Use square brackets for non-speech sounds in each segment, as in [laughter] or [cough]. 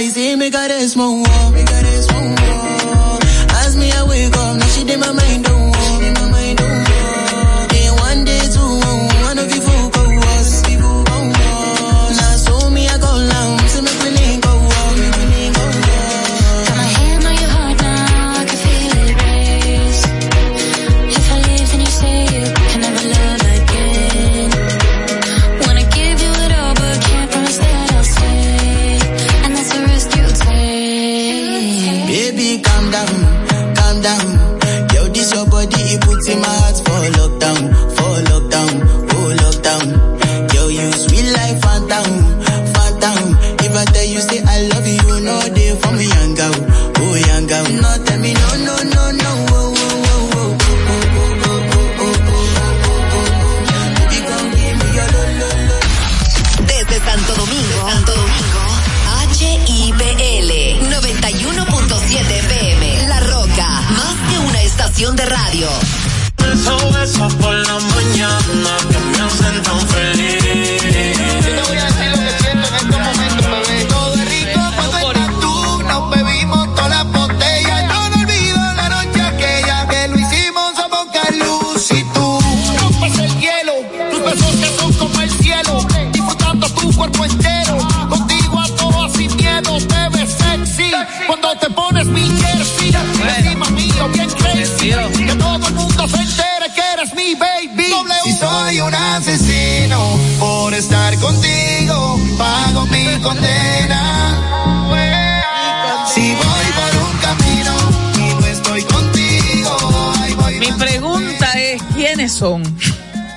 y si me cares, mon ¿quiénes son?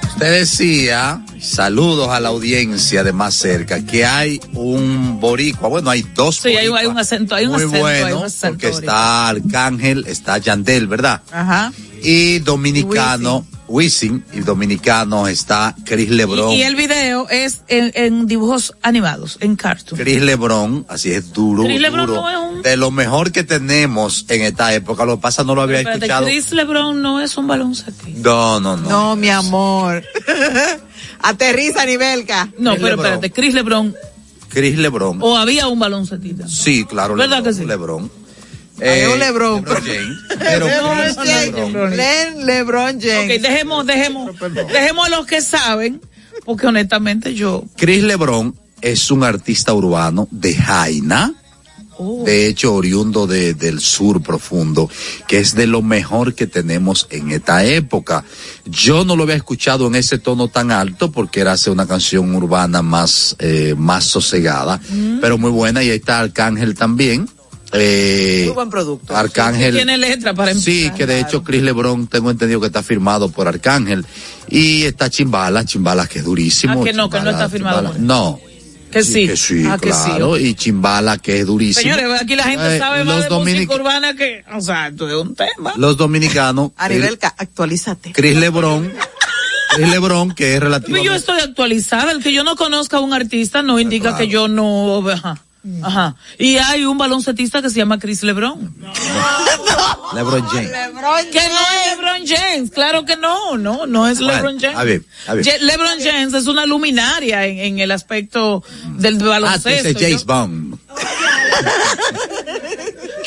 Usted decía, saludos a la audiencia de más cerca, que hay un boricua, bueno, hay dos Sí, hay, un acento, hay un muy acento, hay un bueno, acento. porque está Arcángel, está Yandel, ¿verdad? Ajá. Y dominicano, Wisin, y dominicano está Chris Lebron. Y, y el video es en, en dibujos animados, en cartoon. Chris Lebron, así es duro, Chris Lebron duro, no es un- de lo mejor que tenemos en esta época. Lo que pasa no lo había escuchado. Chris LeBron no es un baloncetista. No, no, no. No, mi amor. [laughs] Aterriza, Nivelka. No, Chris pero LeBron. espérate, Chris LeBron, Chris Lebron. o había un baloncetista. Sí, claro, ¿Verdad Lebron, que sí? Lebron. Había un Lebron. James. Chris Lebron. Len LeBron James. Ok, dejemos, dejemos, dejemos a los que saben, porque honestamente yo, Chris Lebron es un artista urbano de Jaina. Oh. De hecho, oriundo de, del sur profundo, que es de lo mejor que tenemos en esta época. Yo no lo había escuchado en ese tono tan alto porque era hacer una canción urbana más, eh, más sosegada, Mm. pero muy buena. Y ahí está Arcángel también. Eh, Muy buen producto. Arcángel. tiene letra para empezar. Sí, que de hecho Chris Lebron tengo entendido que está firmado por Arcángel. Y está Chimbala, Chimbala que es durísimo. Ah, que no, que no Chimbala, está firmado Chimbala. por. No. Que sí. Que sí, Ah, que sí, claro. Y Chimbala que es durísimo. Señores, aquí la gente Eh, sabe más de dominic- música urbana que, o sea, esto es un tema. Los dominicanos. [laughs] A Nivelka, actualízate. Chris Lebron. Chris Lebron que es relativamente. yo estoy actualizada, el que yo no conozca a un artista no indica que yo no, ajá. Ajá. Y hay un baloncetista que se llama Chris LeBron. LeBron James. Que no es LeBron James, claro que no, no, no es Bueno, LeBron James. a ver, a ver. Je- LeBron James es una luminaria en, en el aspecto del Ah, tú baloncesto. dices James Bond.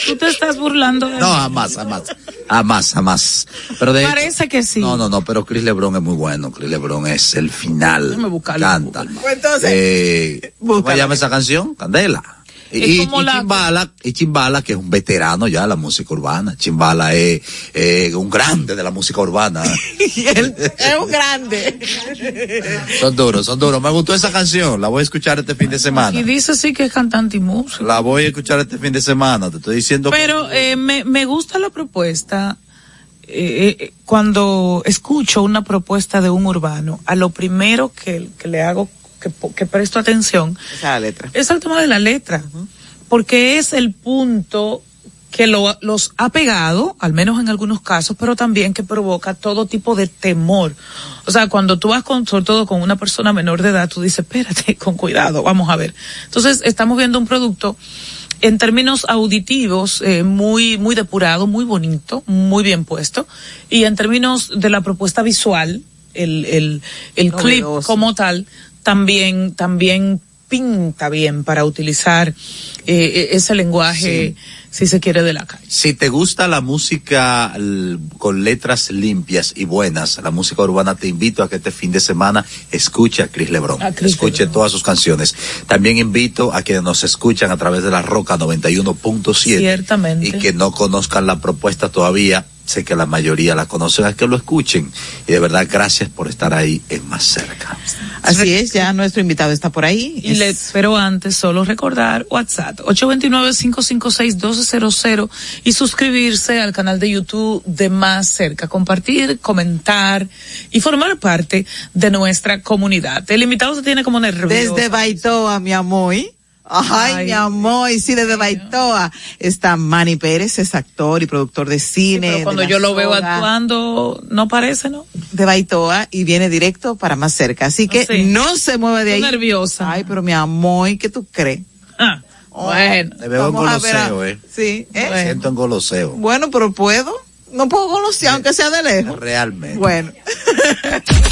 Tú te estás burlando de No, mí. jamás, jamás. Jamás, jamás. Pero de hecho- Parece que sí. No, no, no, pero Chris Lebron es muy bueno. Chris Lebron es el final. Déjame buscarlo, Canta. Pues entonces, Eh, ¿Cómo se llama esa canción? Candela. Y, como y la- Chimbala, y Chimbala, que es un veterano ya de la música urbana. Chimbala es un grande de la música urbana. [laughs] Él es un grande. son duros, son duros. Me gustó esa canción. La voy a escuchar este fin de semana. Y dice sí que es cantante y músico. La voy a escuchar este fin de semana. Te estoy diciendo que- Pero eh, me, me gusta la propuesta. eh, eh, cuando escucho una propuesta de un urbano, a lo primero que, que le hago, que, presto atención, Esa es la letra. es al tema de la letra. Porque es el punto que lo- los ha pegado, al menos en algunos casos, pero también que provoca todo tipo de temor. O sea, cuando tú vas con, sobre todo con una persona menor de edad, tú dices, espérate, [laughs] con cuidado, vamos a ver. Entonces, estamos viendo un producto en términos auditivos eh, muy muy depurado, muy bonito, muy bien puesto y en términos de la propuesta visual, el el el clip como tal también también pinta bien para utilizar eh, ese lenguaje, si se quiere, de la calle. Si te gusta la música con letras limpias y buenas, la música urbana, te invito a que este fin de semana escuche a Chris Lebron. A Chris escuche todas sus canciones. También invito a quienes nos escuchan a través de la Roca 91.7 Ciertamente. y que no conozcan la propuesta todavía. Sé que la mayoría la conocen, a que lo escuchen. Y de verdad, gracias por estar ahí en Más Cerca. Así es, ya nuestro invitado está por ahí. Y le, Es- pero antes, solo recordar WhatsApp 829-556-1200 y suscribirse al canal de YouTube de Más Cerca, compartir, comentar y formar parte de nuestra comunidad. El invitado se tiene como nervioso. Desde Baitoa, mi amor. Ay, Ay, mi amor, y sí, desde. Baitoa está Manny Pérez, es actor y productor de Sí, cine. pero cuando de yo lo veo actuando, no parece, ¿no? De Baitoa y viene directo para más cerca. Así que Sí. no se mueve de ahí. Estoy nerviosa. Ay, pero mi amor, ¿qué tú crees? Ah, Oh, bueno. Te veo en goloseo, eh. Sí, ¿eh? Bueno. Siento en goloseo. Bueno, pero puedo. No puedo golosear, aunque sea de lejos. Realmente. Bueno. [laughs]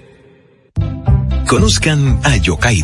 Conozcan a Yokairi.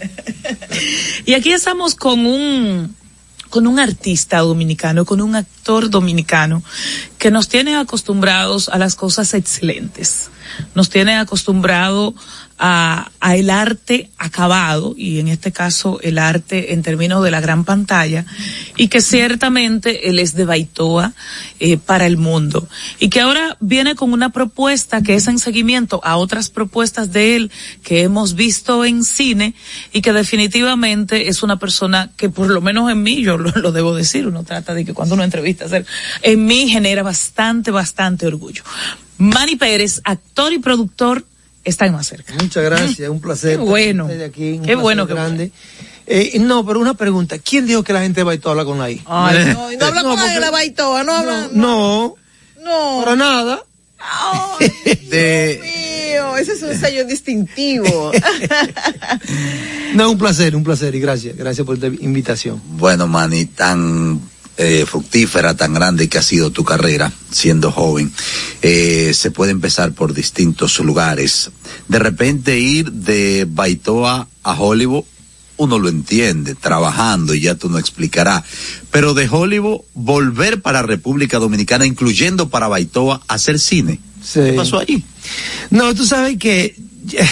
[laughs] y aquí estamos con un con un artista dominicano, con un actor dominicano que nos tiene acostumbrados a las cosas excelentes, nos tiene acostumbrado a, el arte acabado y en este caso el arte en términos de la gran pantalla y que ciertamente él es de Baitoa eh, para el mundo y que ahora viene con una propuesta que es en seguimiento a otras propuestas de él que hemos visto en cine y que definitivamente es una persona que por lo menos en mí, yo lo, lo debo decir, uno trata de que cuando uno entrevista hacer, en mí genera bastante, bastante orgullo. Manny Pérez, actor y productor, está en más cerca. Muchas gracias, un placer. Qué bueno. estar aquí, un Qué bueno, qué grande. Eh, no, pero una pregunta. ¿Quién dijo que la gente de Baitoa habla con la I? Ay, no, y no habla con nadie de la Baitoa, no habla. No, No. Para nada. [laughs] De, Mío, ese es un sello distintivo. [laughs] No, un placer, un placer y gracias, gracias por la invitación. bueno, Manny, tan eh, fructífera, tan grande que ha sido tu carrera, siendo joven, eh, se puede empezar por distintos lugares. De repente ir de Baitoa a Hollywood, uno lo entiende, trabajando y ya tú no explicarás. Pero de Hollywood, volver para República Dominicana, incluyendo para Baitoa, hacer cine. ¿Qué pasó ahí? No, tú sabes que, eh,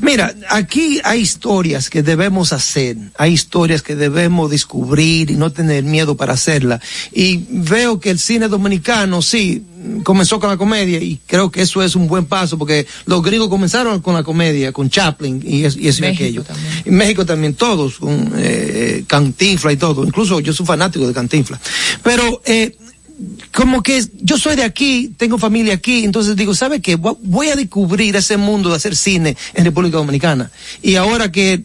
mira, aquí hay historias que debemos hacer, hay historias que debemos descubrir y no tener miedo para hacerla. Y veo que el cine dominicano, sí, comenzó con la comedia y creo que eso es un buen paso porque los gringos comenzaron con la comedia, con Chaplin y, es- y eso y México aquello. también. México también todos, con eh, Cantinfla y todo. Incluso yo soy fanático de Cantinfla. Pero eh, como que yo soy de aquí, tengo familia aquí, entonces digo, ¿sabe qué? Vo- Voy a descubrir ese mundo de hacer cine en República Dominicana. Y ahora que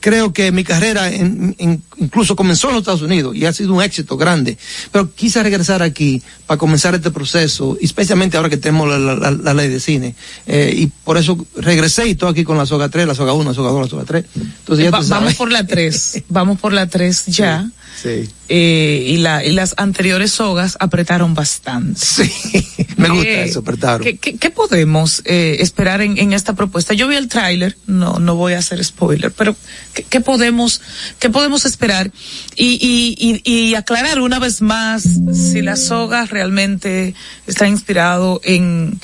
creo que mi carrera en- en- incluso comenzó en los Estados Unidos y ha sido un éxito grande, pero quise regresar aquí para comenzar este proceso, especialmente ahora que tenemos la, la- la- la ley de cine. Eh, y por eso regresé y estoy aquí con la soga 3, la soga 1, la soga 2, la soga 3. Entonces ya Va- tú vamos por la 3. [laughs] vamos por la 3 ya. Sí. Eh, y, la, y las anteriores sogas apretaron bastante. Sí, me gusta Eh, eso, apretaron. ¿Qué, qué- qué podemos eh, esperar en, en esta propuesta? Yo vi el tráiler, no, no voy a hacer spoiler, pero ¿qué, podemos, qué podemos esperar? Y, y, y, y aclarar una vez más si la soga realmente está inspirado en,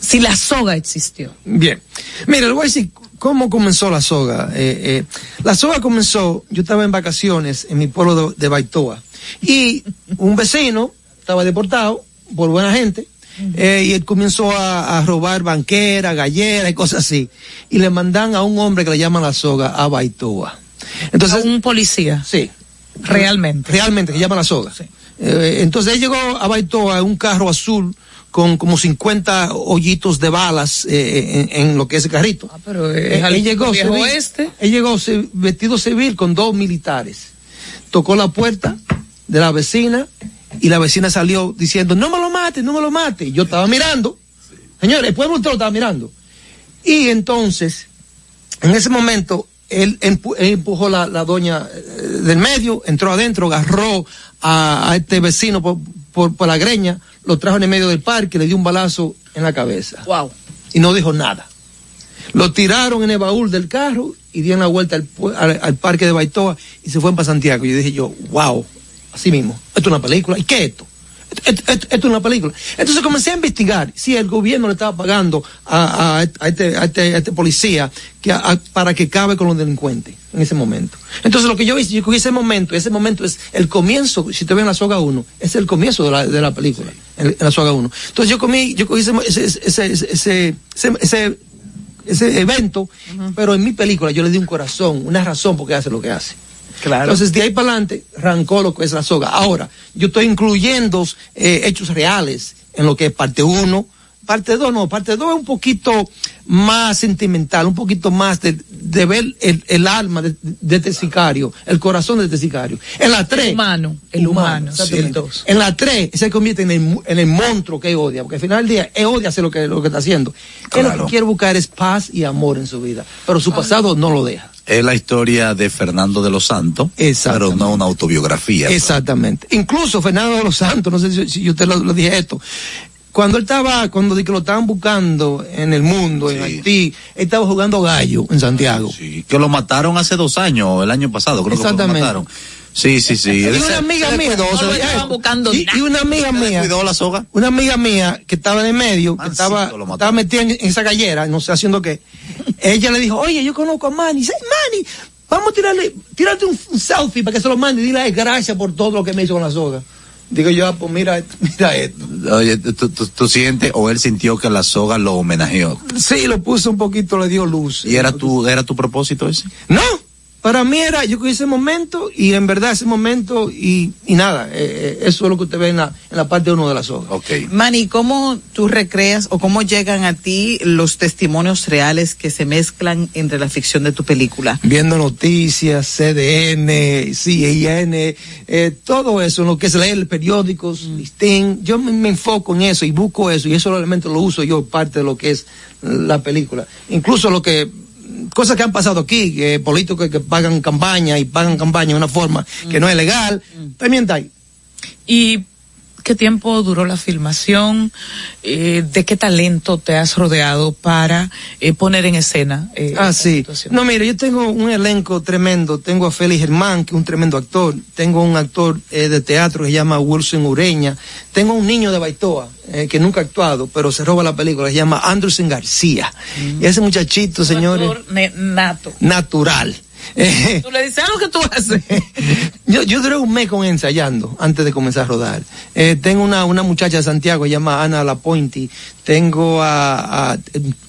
si la soga existió. Bien. Mira, le voy a decir cómo comenzó la soga. Eh, eh, la soga comenzó, yo estaba en vacaciones en mi pueblo de, de Baitoa y un vecino estaba deportado por buena gente eh, y él comenzó a, a robar banquera, gallera y cosas así. Y le mandan a un hombre que le llaman la soga a Baitoa. Entonces, un policía. Sí. Realmente. Realmente, que llama la soga. Eh, entonces él llegó a Baitoa en un carro azul con como 50 hoyitos de balas eh, en, en lo que es el carrito. pero es al él llegó, civil- oeste. él llegó vestido civil con dos militares. Tocó la puerta de la vecina y la vecina salió diciendo, no me lo mate, no me lo mate. Yo estaba mirando. Señores, el pueblo entero estaba mirando. Y entonces, en ese momento, él, empu- él empujó la, la doña eh, del medio, entró adentro, agarró a, a este vecino por, por, por la greña, lo trajo en el medio del parque, le dio un balazo en la cabeza. Wow. Y no dijo nada. Lo tiraron en el baúl del carro y dieron la vuelta al, al- al parque de Baitoa y se fueron para Santiago. Y yo dije yo, wow, así mismo, esto es una película. ¿Y qué es esto? Esto, esto- esto es una película. Entonces comencé a investigar si el gobierno le estaba pagando a, a- a este, a, este, a este policía que, para que cabe con los delincuentes en ese momento. Entonces lo que yo hice, yo cogí ese momento, ese momento es el comienzo, si te ven en la soga 1, es el comienzo de la, de la película, en, en la soga 1. Entonces yo comí, yo cogí ese, ese, ese, ese, ese, ese- ese- ese evento, pero en mi película yo le di un corazón, una razón por qué hace lo que hace. Claro. Entonces, de ahí para adelante, arrancó lo que es la soga. Ahora, yo estoy incluyendo eh, hechos reales en lo que es parte 1. Parte 2 no, parte 2 es un poquito más sentimental, un poquito más de, de ver el, el alma de, de este sicario, el corazón de este sicario. En la 3. El humano, el humano, sí, exactamente. el dos. En la 3 se convierte en el, mu- en el monstruo que odia, porque al final del día, él odia hacer lo que, lo que está haciendo. Él lo que quiere buscar es paz y amor en su vida, pero su pasado no lo deja. Es la historia de Fernando de los Santos, pero no una autobiografía. Exactamente. Incluso Fernando de los Santos, no sé si, si yo te lo, lo dije esto. Cuando él estaba, cuando lo estaban buscando en el mundo, en Haití, él estaba jugando gallo en Santiago. Sí, que lo mataron hace dos años, el año pasado, creo que lo mataron. Sí, sí, sí. Y una amiga se mía, no estaban buscando y, y una amiga mía, cuidó la soga? una amiga mía que estaba en el medio, que estaba, estaba metida en, en esa gallera, no sé haciendo qué. Ella le dijo, oye, yo conozco a Manny. Dice, Manny, vamos a tirarle, tírate un, un selfie para que se lo mande y dile "Ay, gracias por todo lo que me hizo con la soga. Digo yo, ah, pues mira, esto, mira esto. Oye, ¿tú, tú, tú sientes o él sintió que la soga lo homenajeó? Sí, lo puso un poquito, le dio luz. ¿Y era tu, era tu propósito ese? No, Para mí era, yo cogí ese momento y en verdad ese momento y, y nada, eh, eh, eso es lo que usted ve en la, en la parte uno de las hojas. Ok. Manny, ¿cómo tú recreas o cómo llegan a ti los testimonios reales que se mezclan entre la ficción de tu película? Viendo noticias, CDN, CIN, eh, todo eso, lo que es leer periódicos, listín, yo me, me enfoco en eso y busco eso y eso realmente lo uso yo parte de lo que es la película. Incluso lo que cosas que han pasado aquí, que políticos que pagan campaña y pagan campaña de una forma que no es legal, también está ahí. ¿Y qué tiempo duró la filmación? Eh, ¿De qué talento te has rodeado para eh, poner en escena? eh, Ah, sí. situación? No, mire, yo tengo un elenco tremendo. Tengo a Félix Germán, que es un tremendo actor. Tengo un actor eh, de teatro que se llama Wilson Ureña. Tengo un niño de Baitoa, eh, que nunca ha actuado, pero se roba la película. Se llama Anderson García. Y ese muchachito, señores, Actor nato. natural. Eh, Tú le dices algo que tú haces. [laughs] yo, yo duré un mes con ensayando antes de comenzar a rodar. Eh, tengo una, una muchacha de Santiago, se llama Ana Lapointi. Tengo a, a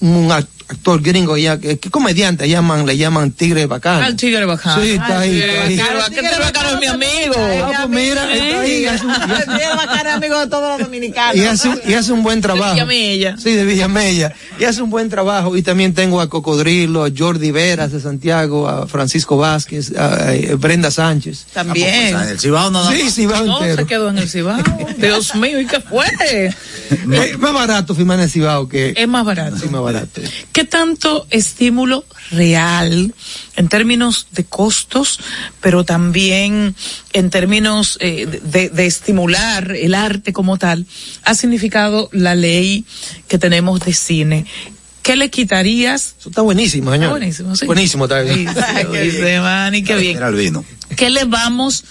un actor gringo, ya, que, que comediante, llaman, le llaman Tigre Bacano. Al tigre bacano. Sí, está ahí, está ahí. Que tigre bacano es mi amigo. Ah, pues mira, está ahí, y hace- [laughs] amigo de todos los dominicanos. y hace, un- y hace un buen trabajo. Villamella. Sí, de Villamella. Y hace un buen trabajo. Y también tengo a Cocodrilo, a Jordi Veras de Santiago, a Francisco Vázquez, a, a Brenda Sánchez. También. En el Cibao más. Sí, va No, se entero. quedó en el Cibao. [laughs] Dios mío, ¿y qué fue? [laughs] Eh, más barato firmar en Cibao que... Es más barato. Sí, más barato. ¿Qué tanto estímulo real en términos de costos, pero también en términos eh, de, de estimular el arte como tal, ha significado la ley que tenemos de cine? ¿Qué le quitarías? Eso está buenísimo, señor. Está buenísimo, sí. Buenísimo, está bien. sí, dice Manny, qué bien. El vino. ¿Qué le vamos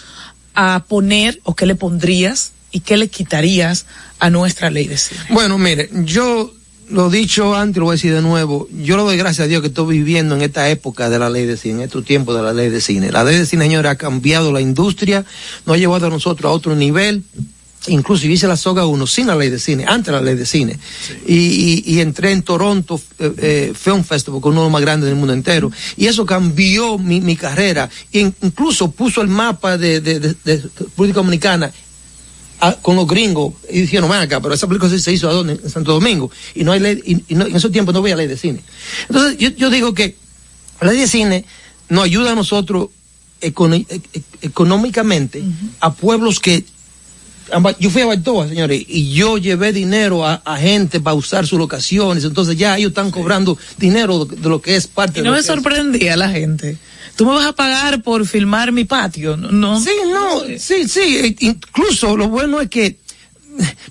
a poner o qué le pondrías y qué le quitarías a nuestra ley de cine? Bueno, mire, yo lo dicho antes, lo voy a decir de nuevo. Yo le doy gracias a Dios que estoy viviendo en esta época de la ley de cine, en estos tiempos de la ley de cine. La ley de cine, señores, ha cambiado la industria, nos ha llevado a nosotros a otro nivel. Incluso hice la soga 1 sin la ley de cine, antes de la ley de cine. Y, y- y entré en Toronto eh, eh, Film Festival, con uno de los más grandes del mundo entero. Y eso cambió mi, mi carrera. E in- incluso puso el mapa de, de, de- de República Dominicana a- con los gringos y dijeron, ven acá, pero esa película se hizo ¿a dónde? En Santo Domingo. Y no hay ley, y, y no- en esos tiempos no había ley de cine. Entonces, yo, yo digo que la ley de cine nos ayuda a nosotros e- e- económicamente a pueblos que yo fui a Baitoa, señores, y yo llevé dinero a, a gente para usar sus locaciones, entonces ya ellos están cobrando dinero de, de lo que es parte Y de no lo me que es- sorprendía la gente. Tú me vas a pagar por filmar mi patio, ¿no? no. Sí, no, sí, sí, e- incluso lo bueno es que,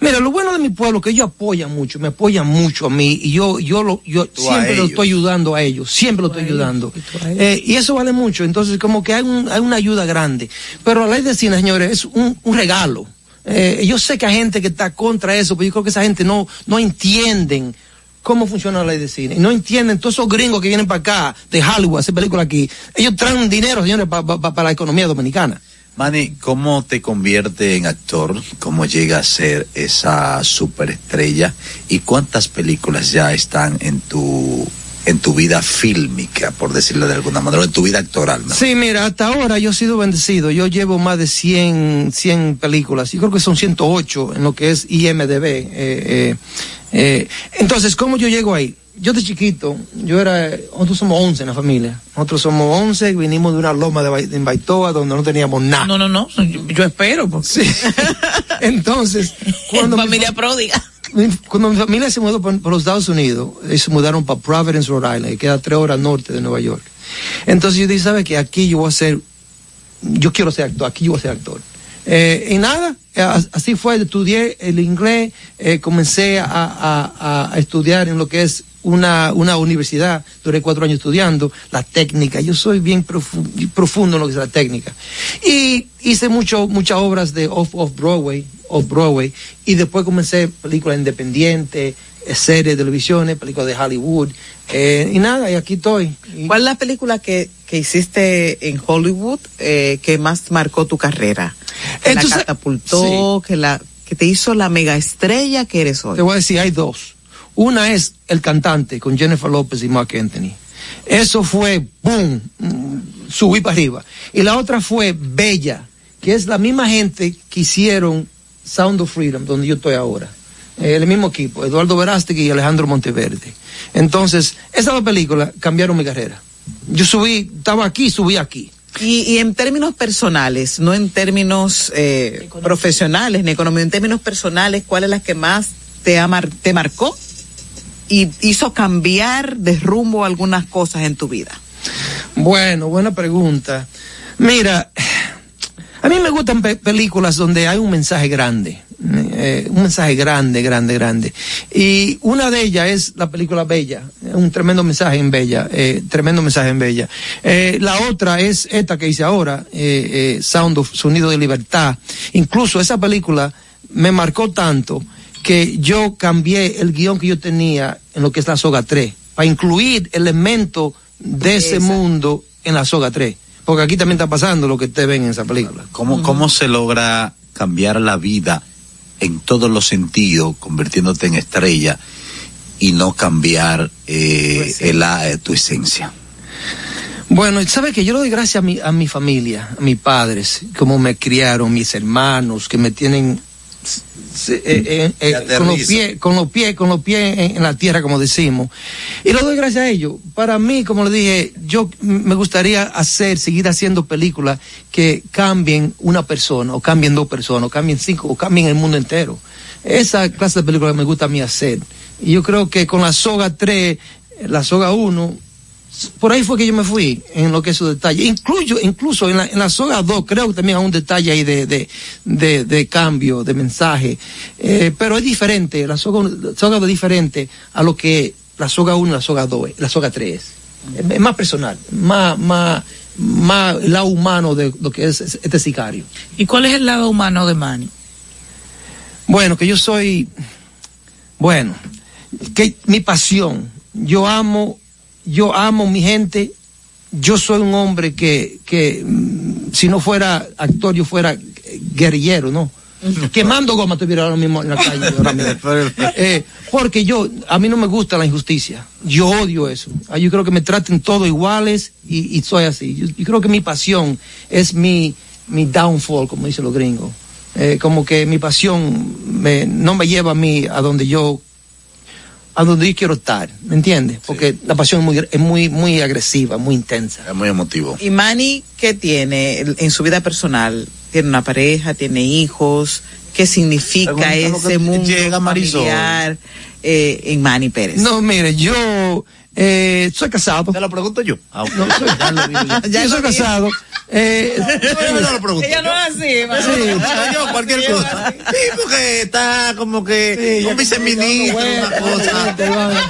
mira, lo bueno de mi pueblo es que ellos apoyan mucho, me apoyan mucho a mí y yo, yo, lo, yo Tú siempre lo estoy ayudando a ellos, siempre lo estoy ayudando. Eh, y eso vale mucho, entonces como que hay, un- hay una ayuda grande. Pero la ley de cine, señores, es un, un regalo. Eh, yo sé que hay gente que está contra eso, pero yo creo que esa gente no, no entienden cómo funciona la ley de cine. Y no entienden todos esos gringos que vienen para acá, de Hollywood, a hacer películas aquí. Ellos traen dinero, señores, pa- pa- pa- para la economía dominicana. Manny, ¿cómo te convierte en actor? ¿Cómo llega a ser esa superestrella? ¿Y cuántas películas ya están en tu en tu vida fílmica, por decirlo de alguna manera, o en tu vida actoral? ¿no? Sí, mira, hasta ahora yo he sido bendecido. Yo llevo más de 100, 100 películas. Yo creo que son 108 en lo que es IMDB. Eh, eh, eh. Entonces, ¿cómo yo llego ahí? Yo de chiquito, yo era, nosotros somos 11 en la familia. Nosotros somos 11, vinimos de una loma de, de Baitoa donde no teníamos nada. No, no, no, yo, yo espero. Porque... Sí. [laughs] Entonces, cuando mi familia pródiga. mi- cuando mi familia se mudó por, por los Estados Unidos, ellos se mudaron para Providence, Rhode Island, que queda tres horas norte de Nueva York. Entonces yo dije, ¿sabes qué? Aquí yo voy a ser, yo quiero ser actor, aquí yo voy a ser actor. Eh, y nada, eh, as- así fue, estudié el inglés, eh, comencé a, a- a estudiar en lo que es una, una universidad, duré cuatro años estudiando la técnica, yo soy bien profu- profundo en lo que es la técnica. Y hice mucho, muchas obras de off, off Broadway, off Broadway, y después comencé películas independientes, eh, series de televisiones, películas de Hollywood, eh, y nada, y aquí estoy. Y- ¿Cuál es la película que, que hiciste en Hollywood eh, que más marcó tu carrera? Que la Entonces- catapultó, que la que te hizo la mega estrella que eres hoy. Te voy a decir, hay dos. Una es El Cantante con Jennifer López y Mark Anthony. Eso fue, boom, subí para arriba. Y la otra fue Bella, que es la misma gente que hicieron Sound of Freedom, donde yo estoy ahora. Eh, el mismo equipo, Eduardo Verástegui y Alejandro Monteverde. Entonces, esas dos películas cambiaron mi carrera. Yo subí, estaba aquí, subí aquí. Y, y en términos personales, no en términos eh, profesionales ni económicos, en términos personales, ¿cuál es la que más te, ha mar- te marcó y hizo cambiar de rumbo algunas cosas en tu vida? Bueno, buena pregunta. Mira, a mí me gustan pe- películas donde hay un mensaje grande, eh, un mensaje grande, grande, grande. Y una de ellas es la película Bella, un tremendo mensaje en Bella, eh, tremendo mensaje en Bella. Eh, la otra es esta que hice ahora, Sound of Sonido de Libertad. Incluso esa película me marcó tanto que yo cambié el guion que yo tenía en lo que es la soga 3, para incluir elementos de ese mundo en la soga 3. Porque aquí también está pasando lo que ustedes ven en esa película. ¿Cómo, ¿Cómo se logra cambiar la vida en todos los sentidos, convirtiéndote en estrella y no cambiar eh, el, eh, tu esencia? Bueno, ¿sabe que Yo le doy gracias a mi, a mi familia, a mis padres, cómo me criaron, mis hermanos, que me tienen se- eh, eh, eh, con los pies, con los pies, con los pies en, en la tierra, como decimos. Y le doy gracias a ellos. Para mí, como le dije, yo me gustaría hacer, seguir haciendo películas que cambien una persona, o cambien dos personas, o cambien cinco, o cambien el mundo entero. Esa clase de películas me gusta a mí hacer. Y yo creo que con la soga 3, la soga 1, por ahí fue que yo me fui en lo que es su detalle. Incluyo, incluso en la, en la soga 2 creo que también hay un detalle ahí de, de, de, de cambio, de mensaje. Eh, pero es diferente, la soga, la soga 2 es diferente a lo que la soga 1 y la soga 2, es, la soga 3 es. Es- Es más personal, más, más, más el lado humano de lo que es este sicario. ¿Y cuál es el lado humano de Manny? Bueno, que yo soy, bueno, que mi pasión, yo amo, yo amo mi gente, yo soy un hombre que, que mm, si no fuera actor, yo fuera guerrillero, ¿no? Quemando goma estuviera ahora mismo en la calle. ahora mismo. [laughs] Eh, porque yo, a mí no me gusta la injusticia. Yo odio eso. Ah, Yo creo que me traten todos iguales y, y soy así. Yo, yo creo que mi pasión es mi, mi downfall, como dicen los gringos. Eh, como que mi pasión me, no me lleva a mí a donde yo a donde yo quiero estar, ¿me entiendes? Porque la pasión es muy, es muy, muy agresiva, muy intensa. Es muy emotivo. ¿Y Manny qué tiene en su vida personal? ¿Tiene una pareja? ¿Tiene hijos? ¿Qué significa ese mundo llega, familiar eh, en Manny Pérez? No, mire, yo eh, soy casado. Te lo pregunto yo. Ah. No, [laughs] soy, Ya yo lo soy vi. casado. [laughs] Eh, Yo no lo pregunto. Ella no es así, Sí, yo cualquier cosa. Sí, porque está como que Sí, un viceministro, te- una cosa.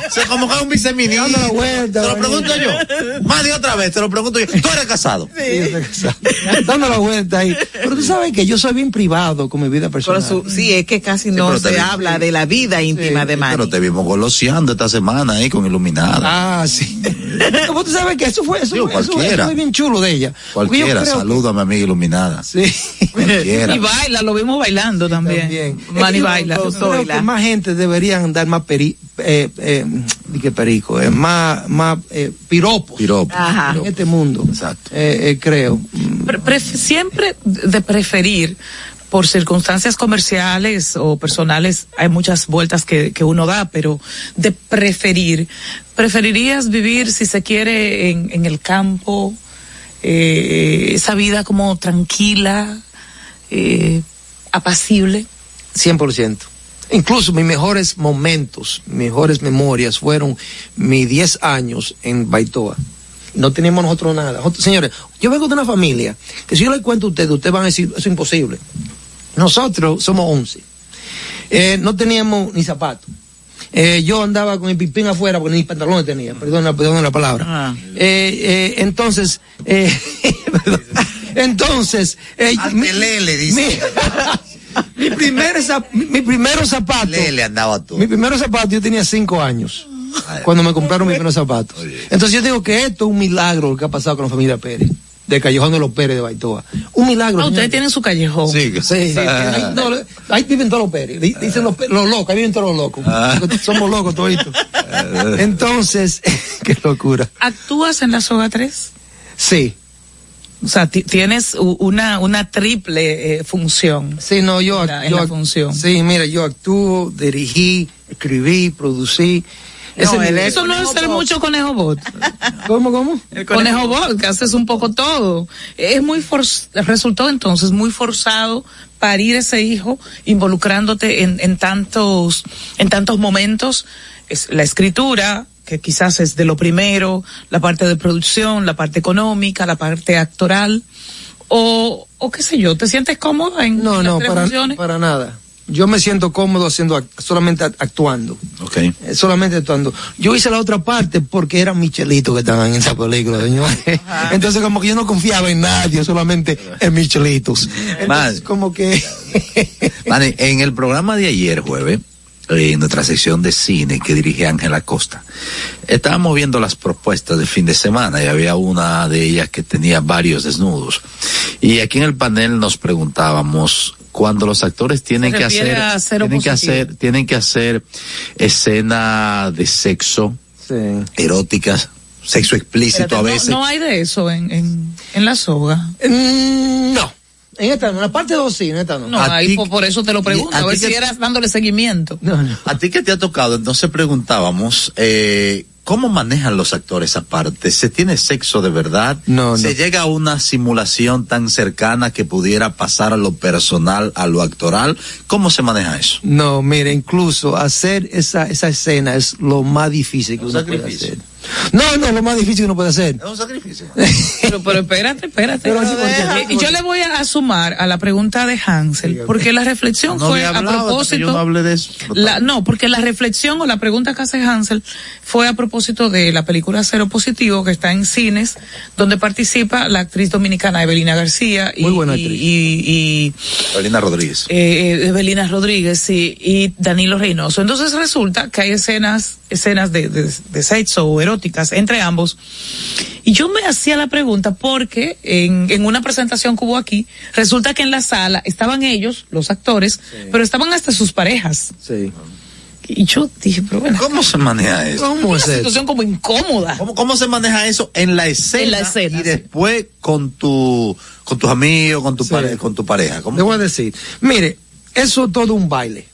O sea, como que es un viceministro. Dando la vuelta, Te lo pregunto yo. Más de otra vez, te lo pregunto yo. Tú eres casado. Sí, yo soy casado. Dando la vuelta ahí. Pero tú sabes que yo soy bien privado con mi vida Pero personal. su- sí, es que casi no te se vi- habla de la vida íntima de Manny. Pero te vimos goloseando esta semana ahí con Iluminada. Ah, sí. [laughs] Como tú sabes que eso fue, eso, Digo, fue, eso, cualquiera. eso fue bien chulo de ella. Porque yo Cualquiera, creo que- saluda a mi amiga Iluminada. Sí. Y baila, lo vimos bailando también. También. Yo baila. Creo que más gente deberían dar más peri, eh, eh, di que perico, eh, más, más eh, piropos Piropo. Ajá. en este mundo. Exacto. Eh, eh, creo. Pre- pref- siempre de preferir por circunstancias comerciales o personales hay muchas vueltas que, que uno da, pero de preferir, preferirías vivir si se quiere en, en el campo, eh, esa vida como tranquila, eh, apacible. 100%. Incluso mis mejores momentos, mejores memorias fueron mis 10 años en Baitoa. No teníamos nosotros nada. Señores, yo vengo de una familia que si yo les cuento a ustedes, ustedes van a decir, es imposible. Nosotros somos 11. Eh, no teníamos ni zapatos. Eh, yo andaba con el pipín afuera porque ni pantalones tenía, perdón, perdón la palabra. Ah. Eh, eh, entonces, [laughs] entonces, mi- pelele, dice. [laughs] mi, mi primer zap- mi, mi primero zapato, Lele andaba tú. mi primero zapato yo tenía cinco años cuando me compraron mis primeros zapatos. Entonces yo digo que esto es un milagro lo que ha pasado con la familia Pérez, de Callejón de los Pérez de Baitoa. Un milagro. Ah, ustedes tienen su callejón. Sí, Sí, sí, ahí, [laughs] no, ahí viven todos los Pérez, di- dicen los, locos, ahí viven todos los locos. Ah. Somos locos toditos. [laughs] Entonces, [laughs] qué locura. ¿Actúas en la soga 3? Sí, O sea, ti- tienes una, una triple eh, función. Sí, no, yo, en la, en yo la ac- función. Sí, mira, yo actúo, dirigí, escribí, producí. Ese No, eso no es ser mucho conejo bot. [laughs] ¿Cómo, cómo? conejo bot, que haces un poco todo. Es muy for- resultó entonces muy forzado parir ese hijo involucrándote en, en tantos, en tantos momentos. Es la escritura, que quizás es de lo primero, la parte de producción, la parte económica, la parte actoral, o, o qué sé yo, ¿te sientes cómoda en No, las no, tres para, funciones? para nada. Yo me siento cómodo haciendo solamente act- actuando. Okay. Eh, solamente actuando. Yo hice la otra parte porque eran Michelito que estaban en esa película, señor. [laughs] Entonces como que yo no confiaba en nadie, solamente en Michelitos. Entonces como que [laughs] en el programa de ayer, jueves, en nuestra sección de cine que dirige Ángela Costa, estábamos viendo las propuestas del fin de semana y había una de ellas que tenía varios desnudos. Y aquí en el panel nos preguntábamos cuando los actores tienen que hacer, tienen que hacer, tienen que hacer escena de sexo, eróticas, sexo explícito Espérate, a no- veces. No, hay de eso en, en, en la soga. Mm, no. En esta, en la parte 2 sí, en esta no. No, A ahí por, por eso te lo pregunto, a a ver si que- eras dándole seguimiento. A ti que te ha tocado, entonces preguntábamos, eh, ¿cómo manejan los actores aparte? ¿Se tiene sexo de verdad? No, ¿Se no. llega a una simulación tan cercana que pudiera pasar a lo personal, a lo actoral? ¿Cómo se maneja eso? No, mire, incluso hacer esa, esa escena es lo más difícil que Un uno puede hacer. No, no, lo más difícil que uno puede hacer. Es un sacrificio. [laughs] Pero, pero espérate, espérate. Pero yo le voy a sumar a la pregunta de Hansel, porque la reflexión No fue a propósito. yo no hablé de eso. La, no, porque la reflexión o la pregunta que hace Hansel fue a propósito de la película Cero Positivo que está en cines, donde participa la actriz dominicana Evelina García y, Muy buena actriz. y- y Paulina Rodríguez. eh, Evelina Rodríguez sí, y Danilo Reynoso. Entonces resulta que hay escenas, escenas de, de, de sexo o eróticas entre ambos. Y yo me hacía la pregunta porque en, en una presentación que hubo aquí, resulta que en la sala estaban ellos, los actores, pero estaban hasta sus parejas. Sí. Y yo dije, pero bueno, ¿Cómo se maneja eso? ¿Cómo una es eso? situación como incómoda. ¿Cómo, cómo se maneja eso en la escena? En la escena, Y sí. después con tu, con tus amigos, con tu, Sí. pare- con tu pareja. ¿Cómo? Le voy a decir, mire, eso es todo un baile.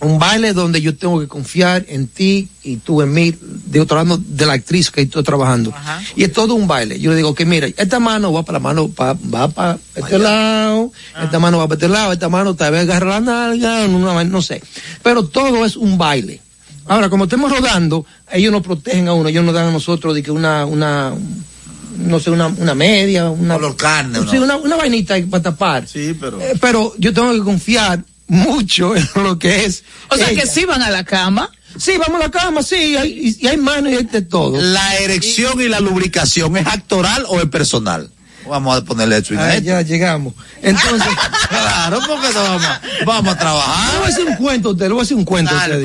Un baile donde yo tengo que confiar en ti y tú en mí, de otro lado de la actriz que estoy trabajando. Y es todo un baile. Yo le digo que mira, esta mano va para la mano, pa- va para este lado, esta mano va para este lado, esta mano tal vez agarra la nalga, una no sé. Pero todo es un baile. Ahora, como estemos rodando, ellos nos protegen a uno, ellos nos dan a nosotros de que una, una, no sé, una, una media, una, Color carne, una, una vainita para tapar. Sí, pero... Eh, pero yo tengo que confiar mucho en lo que es. O sea, ella. que sí van a la cama. Sí, vamos a la cama, sí, hay, y hay manos y hay de todo. ¿La erección y la lubricación es actoral o es personal? Vamos a ponerle eso Ah, en ya llegamos. Entonces, [laughs] Claro, porque no vamos, vamos a trabajar. voy a hacer un cuento, te lo voy a hacer un cuento. Dale.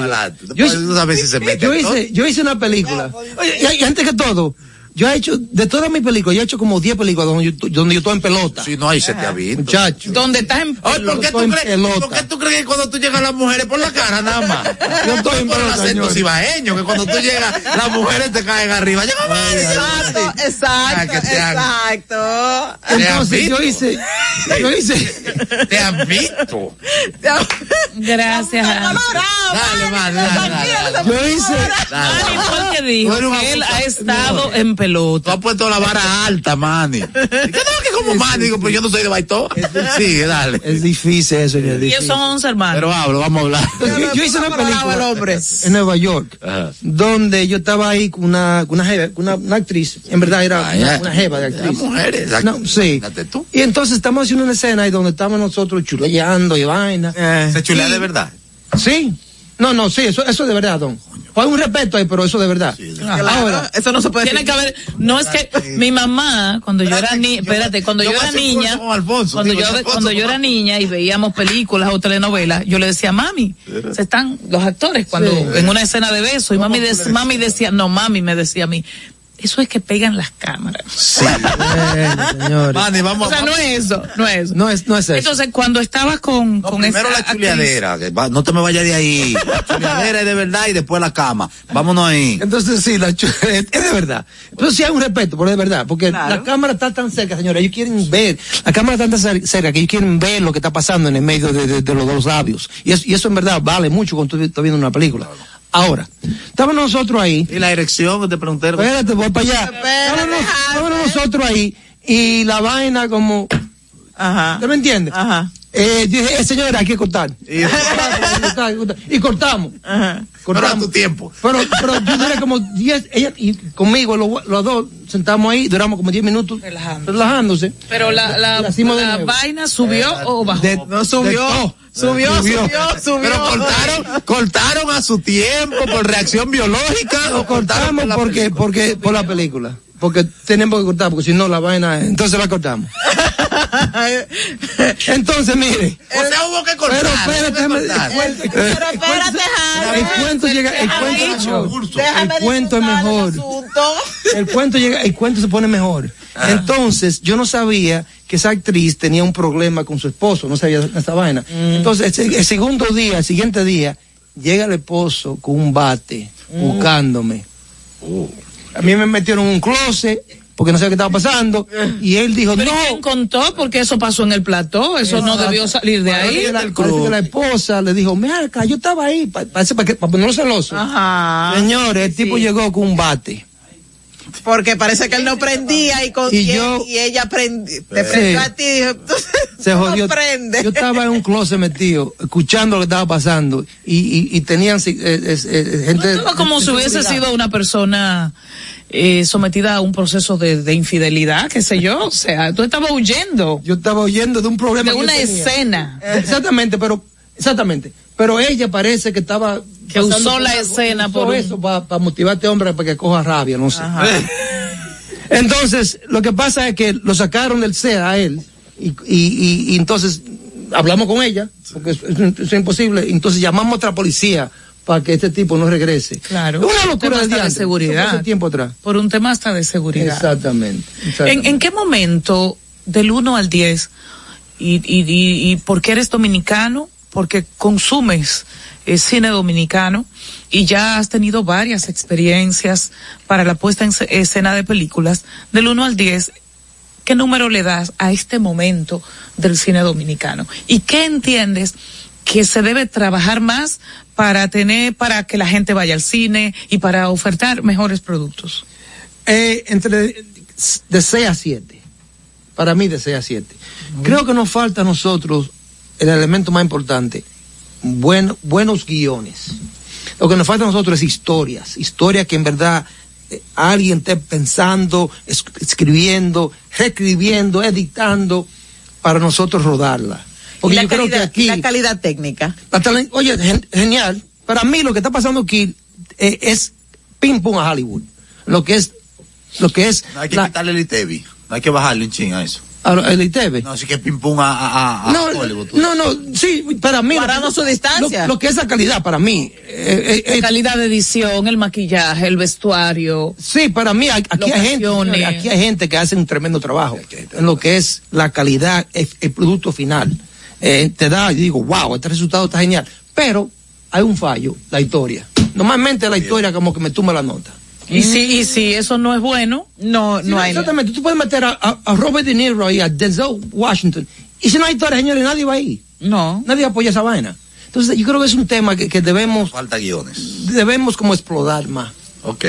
Yo, Tú sabes si se mete yo en todo. hice, yo hice una película. Oye, y, y antes que todo, yo he hecho, de todas mis películas, yo he hecho como 10 películas donde yo, donde yo estoy en pelota. Si no, ahí se te ha visto. Muchacho. Donde estás en Ay, ¿por, qué tú estoy en crees, pelota. ¿Por qué tú crees que cuando tú llegas las mujeres por la cara nada más? Yo estoy en por el pelota, acento cibaeño, que cuando tú llegas las mujeres te caen arriba. Llega más, Exacto, exacto, que te han- exacto. Te han Entonces yo hice, yo hice, Te han visto. Gracias. Dale, dale, dale, dale. yo hice, fue el que dijo él ha estado en Tú pelota. has puesto la vara alta, Manny. ¿Qué no, que como Manny? Digo, pues yo no soy de Baitoa. Sí, dale. es difícil eso, señor. Ellos son 11 hermanos. Pero hablo, vamos a hablar. Yo, yo hice una película el hombre. en Nueva York, Ajá. donde yo estaba ahí con una, una, jeva- con una, una actriz, en verdad era una, una jeva de Las actriz. mujeres. No, sí. Tú. Y entonces estamos haciendo una escena ahí donde estamos nosotros chuleando y vaina. Se chulea de verdad. Sí. No, no, sí, eso, eso es de verdad, don. Hay un respeto ahí, pero eso de verdad. Ahora, Eso no se puede Tiene que haber, no es que mi mamá, cuando yo era niña, espérate, cuando yo era niña, Alfonso, cuando digo, yo, Alfonso, cuando yo era niña y veíamos películas o telenovelas, yo le decía, mami, se están los actores cuando Sí. en una escena de beso y mami, dec- mami decía, no, mami me decía a mí, Eso es que pegan las cámaras. Sí. señores. Vamos O sea, no es eso, no es eso. No es, no es eso. Entonces, cuando estabas con, No, con primero esa la chuleadera, que va- no te me vayas de ahí. La chuleadera es de verdad y después la cama. Vámonos ahí. Entonces sí, la [laughs] es de verdad. Entonces sí hay un respeto, pero es de verdad, porque la cámara está tan cerca, señora, ellos quieren ver, la cámara está tan cer- cerca que ellos quieren ver lo que está pasando en el medio de, de- de los dos labios. Y, es- y eso en verdad vale mucho cuando tú estás viendo una película. Ahora, estábamos nosotros ahí. Y la erección que te pregunté. Espérate, voy para allá. Estábamos, estábamos nosotros ahí y la vaina como... Ajá. ¿Usted me entiende? Ajá. Eh, dije, eh, señora, hay que cortar. [laughs] Y- y cortamos. Pero a tu tiempo. Pero, pero yo duré como 10, ella y conmigo, los, los dos, sentamos ahí, duramos como 10 minutos relajándose. Pero la, la, La vaina subió o bajó. De- No subió. de. Subió, subió, subió. Pero cortaron, cortaron a su tiempo por reacción biológica. Lo o cortaron cortamos por porque, película? porque, por la película. Porque tenemos que cortar, porque si no la vaina, entonces la cortamos. [laughs] Entonces, mire. O sea, hubo que cortar. Pero espérate. Pero espérate. El cuento llega, el cuento, el cuento es mejor. El cuento llega, el cuento se pone mejor. Entonces, yo no sabía que esa actriz tenía un problema con su esposo, no sabía esa vaina. Entonces, el, el segundo día, el siguiente día, llega el esposo con un bate buscándome. A mí me metieron en un closet porque no sabía qué estaba pasando y él dijo, Pero no. ¿y ¿quién contó? Porque eso pasó en el plató, eso no debió salir de ahí. que la, que la esposa le dijo, mira yo estaba ahí, para, para ponerlo celoso. Ajá. Señores, el tipo llegó con un bate. [laughs] Porque parece que él no prendía y, con, Y y, yo- y ella prendi- te Sí. prendió a ti y dijo, se "Tú [laughs] no jodió. prendes". Yo estaba en un closet metido, escuchando lo que estaba pasando, y, y, y tenían eh, eh, eh, gente. Estaba como si hubiese sido una persona eh, sometida a un proceso de, de infidelidad, qué sé yo. O sea, tú estabas huyendo Yo estaba huyendo de un problema. de una escena. Exactamente, pero, exactamente. Pero ella parece que estaba. Que usó por la escena usó por un- eso para motivar a este hombre para que coja rabia, no sé. [laughs] Entonces, lo que pasa es que lo sacaron del set a él, y, y, y- y entonces hablamos con ella, porque es, es- es imposible, entonces llamamos a otra policía para que este tipo no regrese. Claro. Una Un locura tema de, hasta de seguridad. Hace tiempo atrás. Por un tema hasta de seguridad. Exactamente. ¿En, exactamente. en qué momento, del 1 al 10, y, y, y, y por qué eres dominicano? Porque consumes eh, cine dominicano y ya has tenido varias experiencias para la puesta en ce- escena de películas. Del 1 al 10, ¿qué número le das a este momento del cine dominicano? ¿Y qué entiendes que se debe trabajar más para tener, para que la gente vaya al cine y para ofertar mejores productos? Eh, entre de 6 a 7. Para mí de 6 a 7. Creo que nos falta a nosotros el elemento más importante, buen- buenos guiones. Lo que nos falta a nosotros es historias, historias que en verdad eh, alguien esté pensando, es- escribiendo, reescribiendo, editando para nosotros rodarla. Y Porque la yo creo que calidad, aquí la calidad técnica. la oye, gen- genial. Para mí lo que está pasando aquí eh, es ping pong a Hollywood. Lo que es, lo que es No hay que la- quitarle el ITV. No hay que bajarle un ching a eso. A- el ITV. No, así que pim pum a, a, No, Hollywood. no, no, sí, para mí. Guardando su distancia. Lo, lo que es la calidad para mí. eh, eh, La eh, calidad de edición, el maquillaje, el vestuario. sí, para mí aquí hay gente, aquí hay gente que hace un tremendo trabajo en lo que es la calidad, el, el producto final. Eh, te da, yo digo, wow, este resultado está genial. Pero hay un fallo, la historia. Normalmente la historia como que me tumba la nota. Y si, y si eso no es bueno, No, Sí, no hay. Exactamente, tú puedes meter a, a- a Robert De Niro y a Denzel Washington. Y si no hay historia, señores, nadie va ahí. no. Nadie apoya esa vaina. Entonces, yo creo que es un tema que, que debemos, Falta guiones. debemos como explorar más. Ok.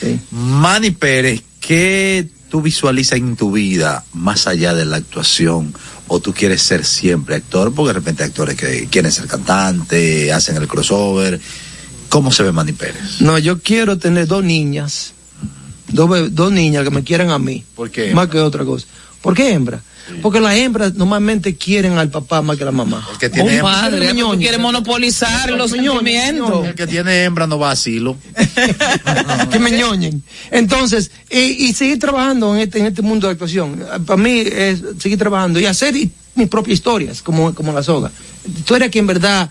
Sí. Manny Pérez, ¿qué tú visualizas en tu vida más allá de la actuación? ¿O tú quieres ser siempre actor? Porque de repente hay actores que quieren ser cantante, hacen el crossover. ¿Cómo se ve Manny Pérez? No, yo quiero tener dos niñas, dos, niñas que me quieran a mí. ¿Por qué? Más que otra cosa. ¿Por qué hembra? Porque las hembras normalmente quieren al papá más que a la mamá. El que tiene, Un hembra, padre, quieres monopolizar los sentimientos. El que tiene hembra no va a asilo. [laughs] que me ñoñen. Entonces, y, y seguir trabajando en este, en este mundo de actuación. Para mí es seguir trabajando y hacer y- mis propias historias, como, como la soga. Historias que en verdad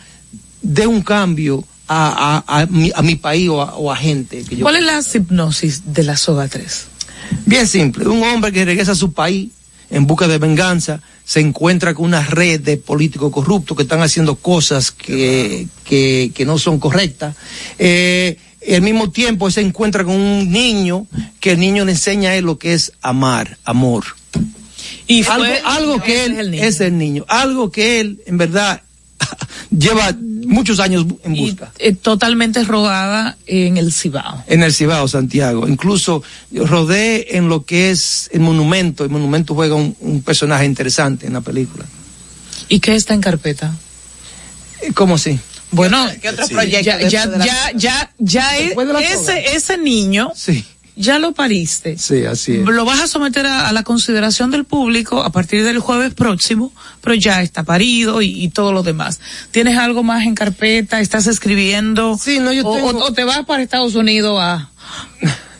dé un cambio a, a, a mi, a mi país o a, o gente. Que yo ¿Cuál es la hipnosis de la soga 3? Bien simple, un hombre que regresa a su país en busca de venganza se encuentra con una red de políticos corruptos que están haciendo cosas que, que, que no son correctas. Eh, al mismo tiempo se encuentra con un niño que el niño le enseña a él lo que es amar, amor. Y algo, fue- algo que él es el niño. es el niño, algo que él en verdad [laughs] lleva muchos años en busca. Eh, totalmente rodada en el Cibao. en el Cibao, Santiago. Incluso rodé en lo que es el monumento. El monumento juega un, un personaje interesante en la película. ¿Y qué está en carpeta? Eh, ¿Cómo así? Bueno, ¿Qué otro sí. proyecto ya, ya, de la- ya, ya, ya ese, ese niño Sí, ya lo pariste. sí, así es. Lo vas a someter a, a la consideración del público a partir del jueves próximo, pero ya está parido y, y todo lo demás. ¿Tienes algo más en carpeta? ¿Estás escribiendo? Sí, no, yo o, tengo- o- o te vas para Estados Unidos a...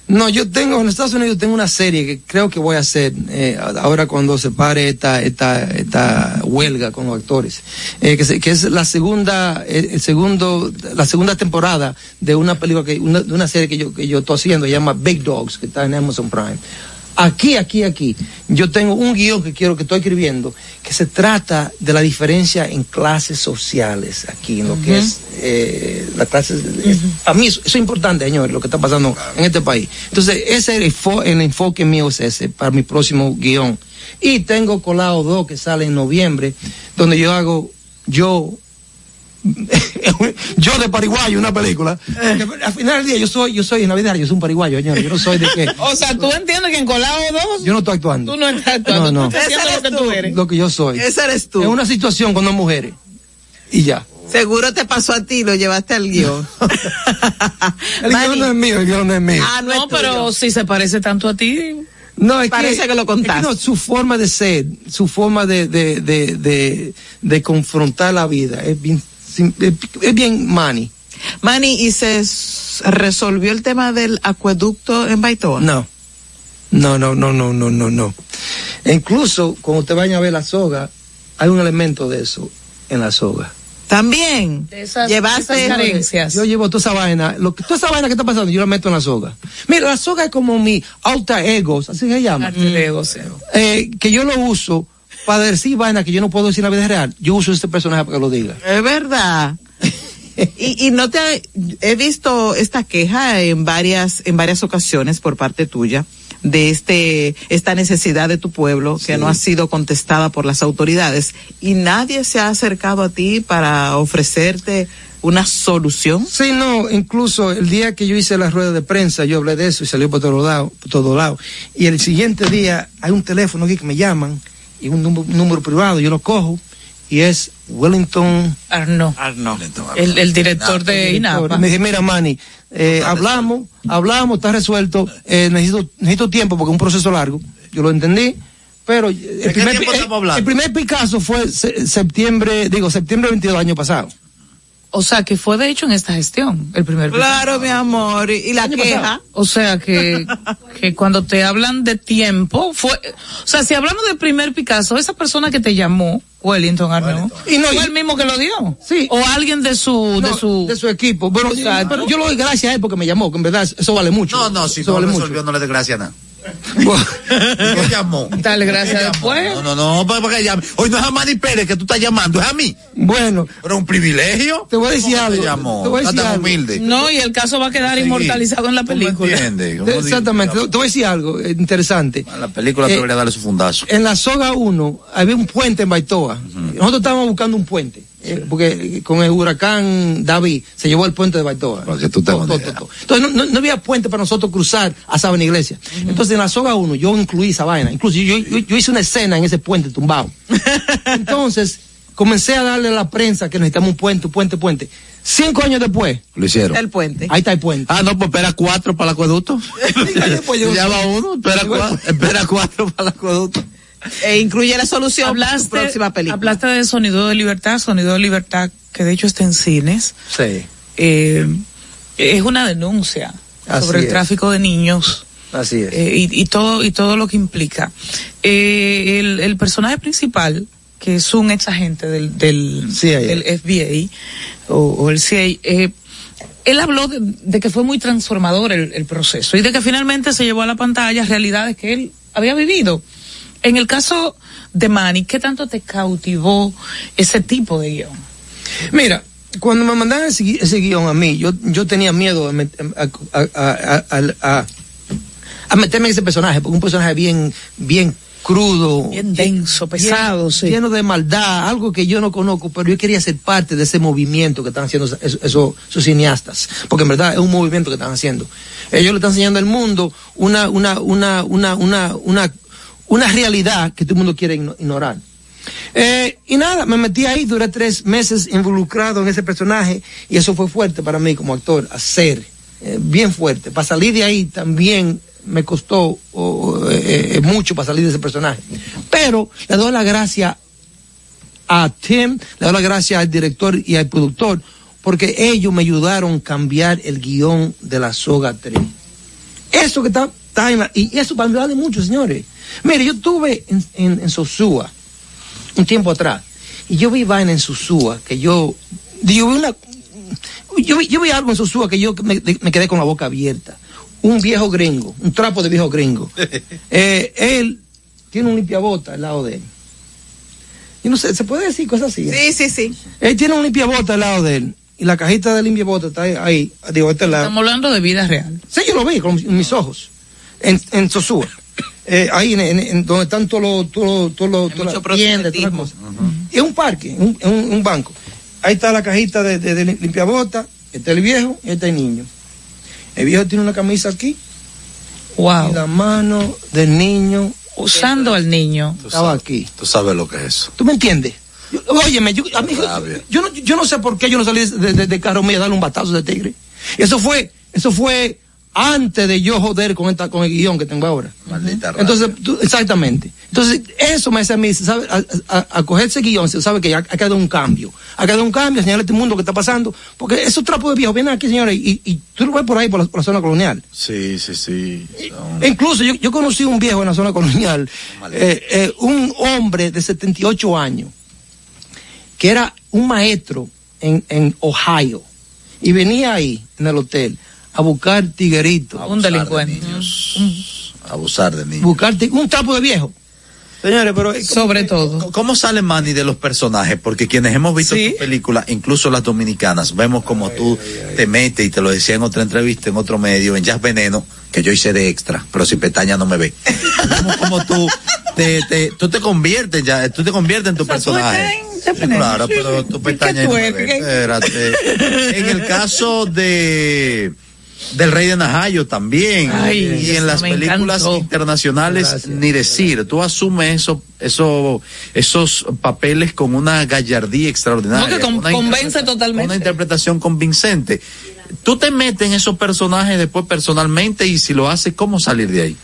No, yo tengo, en Estados Unidos tengo una serie que creo que voy a hacer eh, ahora cuando se pare esta, esta, esta huelga con los actores, eh, que, es la segunda, eh, el segundo, la segunda temporada de una película que, una, de una serie que yo, que yo estoy haciendo, se llama Big Dogs, que está en Amazon Prime. Aquí, aquí, aquí, yo tengo un guion que quiero, que estoy escribiendo, que se trata de la diferencia en clases sociales aquí, en lo que es eh, la clase. A mí eso, eso es importante, señor, lo que está pasando en este país. Entonces, ese es el, el enfoque mío es ese para mi próximo guion. Y tengo colado dos que salen en noviembre, donde yo hago, yo, [laughs] yo de pariguayo, una película. Porque al final del día yo soy, yo soy en Navidad, yo soy un pariguayo, señor. Yo no soy de que, [laughs] O sea, tú entiendes que en Colado 2 yo no estoy actuando. tú no estás actuando, No, no. tú estás haciendo lo que tú eres. Lo que yo soy. Ese eres tú. Es una situación con dos mujeres. Y ya. Seguro te pasó a ti, lo llevaste al guion. [laughs] El guion no es mío, el guion no es mío. Ah, no, pero si se parece tanto a ti, No, es Parece que lo contaste. es no, su forma de ser, su forma de, de, de, de, de confrontar la vida es bien, es, es bien mani. Manny, ¿y se resolvió el tema del acueducto en Baitoa? No. No, no, no, no, no, no, no. E incluso cuando usted vaya a ver la soga, hay un elemento de eso en la soga. También. de esas, Llevaste esas carencias. Yo llevo toda esa vaina, lo que, toda esa vaina que está pasando, yo la meto en la soga. Mira, la soga es como mi alter ego, así se llama. Arte de ego. Eh, que yo lo uso para decir vaina que yo no puedo decir en la vida real. Yo uso este personaje para que lo diga. Es verdad. [laughs] y, y no te he visto esta queja en varias en varias ocasiones por parte tuya de este esta necesidad de tu pueblo que no ha sido contestada por las autoridades y nadie se ha acercado a ti para ofrecerte una solución. Sí, no, incluso el día que yo hice la rueda de prensa, yo hablé de eso y salió por todos lados, por todos lados. Y el siguiente día hay un teléfono aquí que me llaman y un número, número privado, yo lo cojo y es Wellington. Arno, Arno. el, el director de INAPA. Me dije, mira, Manny, eh, hablamos, hablamos, está resuelto, eh, necesito, necesito tiempo porque es un proceso largo, yo lo entendí, pero el primer, el- primer Picasso fue se- septiembre, digo, septiembre 22 del año pasado. O sea, que fue de hecho en esta gestión, el primer Claro, mi amor. Y, la queja. pasado. O sea que, [laughs] que cuando te hablan de tiempo, fue, o sea, si hablamos del primer Picasso, esa persona que te llamó, Wellington Arnaud, Y no, fue y- el mismo que lo dio. Sí. O alguien de su, de su, de su equipo. Bueno, Exacto. pero yo lo doy gracias a él porque me llamó, que en verdad eso vale mucho. No, no, si eso no vale resolvió, no le dé gracia a nada. ¿Qué llamó? [laughs] Dale gracias después. No, no, no, ¿para para qué llame? Hoy no es a Manny Pérez que tú estás llamando, es a mí. bueno, Pero es un privilegio. Te voy a decir ¿Cómo algo, Te llamó? te voy a decir Está tan algo. humilde. No, y el caso va a quedar inmortalizado en la ¿Tú me película. entiendes? ¿Cómo exactamente. digo? Te, te voy a decir algo eh, interesante. A la película Eh, debería darle su fundazo. En la soga 1 había un puente en Baitoa. Nosotros estábamos buscando un puente. Eh, porque con el huracán David se llevó el puente de Baitoa. Para que tú te Todo, todo, todo. Entonces no, no- no había puente para nosotros cruzar a Sabana Iglesia. Entonces en la soga 1 yo incluí esa vaina. Incluso yo, yo- yo hice una escena en ese puente tumbado. [laughs] Entonces comencé a darle a la prensa que necesitamos un puente, un puente, puente. Cinco años después, Lo hicieron. El puente. ahí está el puente. Ah, no, pues espera cuatro para el acueducto. [laughs] Ya va uno, espera cuatro, espera cuatro para el acueducto. E incluye la solución Hablaste, próxima película. hablaste de Sonido de Libertad, Sonido de Libertad, que de hecho está en cines. Sí, Eh, es una denuncia Así sobre el tráfico de niños. así es. eh, y, y todo y todo lo que implica Eh, el, el personaje principal que es un ex agente del del, FBI o, o el CIA eh, él habló de, de que fue muy transformador el, el proceso y de que finalmente se llevó a la pantalla realidades que él había vivido. En el caso de Manny, ¿qué tanto te cautivó ese tipo de guion? Mira, cuando me mandaron ese, gui- ese guion a mí, yo, yo tenía miedo a, a- a- meterme en ese personaje, porque un personaje bien, bien crudo. Bien denso, pesado, bien- sí. Lleno de maldad, algo que yo no conozco, pero yo quería ser parte de ese movimiento que están haciendo esos, esos- esos cineastas, porque en verdad es un movimiento que están haciendo. Ellos le están enseñando al mundo una, una, una, una, una, una, una realidad que todo el mundo quiere igno- ignorar. Eh, y nada, me metí ahí, duré tres meses involucrado en ese personaje y eso fue fuerte para mí como actor, hacer, eh, bien fuerte. Para salir de ahí también me costó eh, mucho para salir de ese personaje. Pero le doy la gracia a Tim, le doy la gracia al director y al productor, porque ellos me ayudaron a cambiar el guion de la soga 3. Eso que está, está en la- y eso para mí vale mucho, señores. Mire, yo estuve en, en, en Sosúa un tiempo atrás y yo vi vaina en Sosúa que yo, yo vi una, yo vi, yo vi algo en Sosúa que yo me, me quedé con la boca abierta. Un viejo gringo, un trapo de viejo gringo. [laughs] Eh, él tiene un limpiabota al lado de él. Yo no sé, ¿se puede decir cosas así? Sí, sí, sí. Él tiene un limpiabota al lado de él. Y la cajita de limpiabota está ahí, ahí, digo, este lado. Estamos hablando de vida real. Sí, yo lo vi con mis ojos. En, en Sosúa. Eh, ahí en, en- en donde están todos los, todos los, todos los, todas las tiendas, todas las cosas. Y es un parque, un, un, un banco. Ahí está la cajita de, de, de limpiabota, está el viejo y está el niño. El viejo tiene una camisa aquí. Wow. Y la mano del niño Usando al niño. estaba aquí. Tú sabes lo que es eso. ¿Tú me entiendes? Yo- óyeme, yo, a mí- yo, no, yo no sé por qué yo no salí de, de, de carro mío a darle un batazo de tigre. Eso fue, eso fue antes de yo joder con esta, con el guion que tengo ahora. Maldita. Entonces, tú- exactamente. Entonces, eso me hace a mí, ¿sabe? A, a- a coger ese guion, se sabe que ya ha quedado un cambio. Ha quedado un cambio, señalar este mundo que está pasando. Porque esos trapos de viejos vienen aquí, señores, y, y tú lo ves por ahí, por la, por la zona colonial. Sí, sí, sí. Son- E Incluso yo, yo conocí un viejo en la zona colonial, eh, eh, un hombre de 78 años, que era un maestro en, en Ohio, y venía ahí, en el hotel, a buscar tigueritos, Un delincuente. Abusar de niños. buscar un trapo de viejo. Señores, pero eh, Sobre todo. ¿Cómo sale Manny de los personajes? Porque quienes hemos visto Sí. tu película, incluso las dominicanas, vemos como tú te metes, y te lo decía en otra entrevista, en otro medio, en Jazz Veneno, que yo hice de extra, pero si pestaña no me ve. Como, como tú te, te, tú te conviertes ya, tú te conviertes en tu O sea, tú personaje. Sí, claro, pero tu pestaña no tú me eres? ve. ¿Qué? Espérate. En el caso de del Rey de Najayo también Ay, y en las películas encantó. internacionales Gracias. ni decir tú asumes eso, eso esos papeles con una gallardía extraordinaria No, que con- una convence totalmente. una interpretación convincente tú te metes en esos personajes después personalmente y si lo haces cómo salir de ahí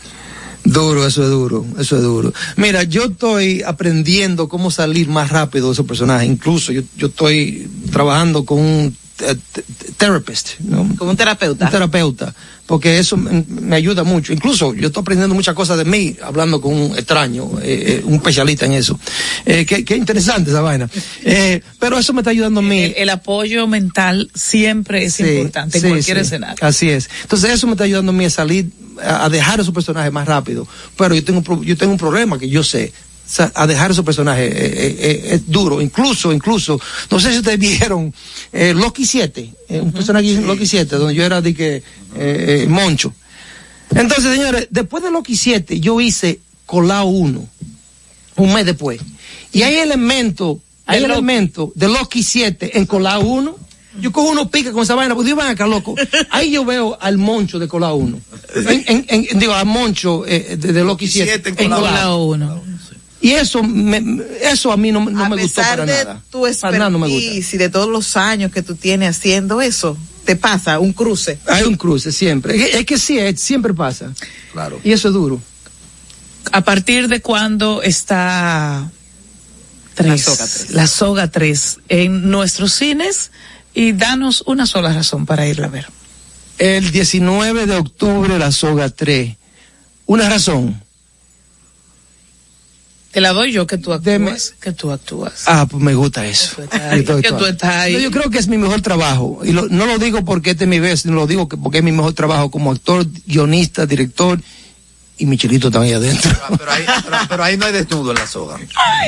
Duro, eso es duro, eso es duro. Mira, yo estoy aprendiendo cómo salir más rápido de esos personajes. Incluso yo, yo estoy trabajando con un therapist, ¿no? Como un terapeuta. un terapeuta, porque eso me, me ayuda mucho. Incluso yo estoy aprendiendo muchas cosas de mí, hablando con un extraño, eh, eh, un especialista en eso. Eh, qué, qué interesante esa vaina. [laughs] Eh, pero eso me está ayudando a mí. El, el apoyo mental siempre es Sí, importante sí, en cualquier sí. escenario. Así es. Entonces eso me está ayudando a mí a salir, a, a dejar esos personajes más rápido. Pero yo tengo, yo tengo un problema que yo sé a dejar su personaje. Eh, eh, es duro, incluso, incluso, no sé si ustedes [laughs] vieron eh, Loki 7, un uh -huh. personaje sí. Loki 7, donde yo era de que Moncho. Entonces, señores, después de Loki 7, yo hice Colao 1, un mes después. Y hay elementos, hay de elementos de Loki 7 en Colao 1. Yo cojo unos pica con esa vaina, porque yo van acá, loco. [laughs] Ahí yo veo al Moncho de Colao 1. En, en, en, digo, al Moncho eh, de, de, Loki 7 en Colao 1. Y eso, me- eso a mí no, no a me gustó pesar para de nada. tu Para nada no me gusta. expertise y de todos los años que tú tienes haciendo eso, te pasa un cruce. Hay un cruce siempre. Es que, es que sí, es- siempre pasa. claro Y eso es duro. ¿A partir de cuándo está tres, La Soga tres. la Soga 3 en nuestros cines? Y danos una sola razón para irla a ver. El 19 de octubre, la soga 3. Una razón. Te la doy yo que tú actúas. Que tú actúas. Ah, pues me gusta eso. [laughs] que tú estás ahí. No, yo creo que es mi mejor trabajo. Y lo- no lo digo porque este es mi vez, sino lo digo que porque es mi mejor trabajo como actor, guionista, director y Michelito también ahí adentro. Pero ahí, pero, pero ahí no hay desnudo en la soga.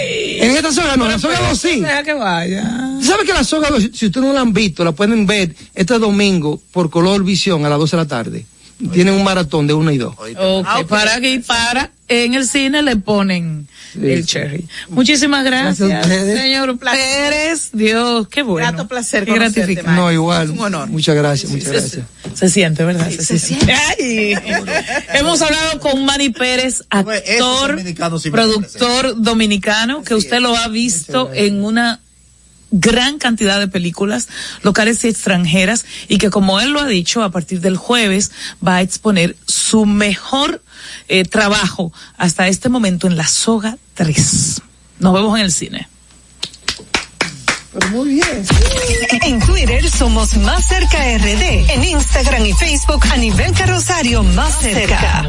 En esta soga no, en la soga 2 sí. Deja que vaya. ¿Sabe que la soga 2, si ustedes no la han visto, la pueden ver este domingo por Color Visión a las 12 de la tarde? Tienen un maratón de 1 y 2. Ok, para aquí, para. En el cine le ponen el cherry. Muchísimas gracias, Gracias a ustedes. señor Pérez. Dios, qué bueno. Grato placer Qué gratificante. No, igual. un honor. Muchas gracias, muchas Se- gracias. Se siente, ¿verdad? Se, siente. Ay. Hemos hablado con Manny Pérez, actor, sí productor dominicano, que usted lo ha visto en una gran cantidad de películas locales y extranjeras y que como él lo ha dicho a partir del jueves va a exponer su mejor eh, trabajo hasta este momento en La Soga 3. Nos vemos en el cine. Pero muy bien. En Twitter somos Más Cerca RD. En Instagram y Facebook a nivel Rosario Más Cerca.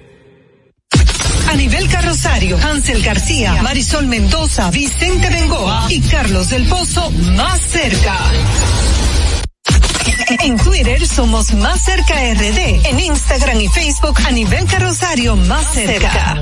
A nivel Rosario, Hansel García, Marisol Mendoza, Vicente Bengoa y Carlos del Pozo más cerca. En Twitter somos Más Cerca RD. En Instagram y Facebook a nivel Rosario más cerca.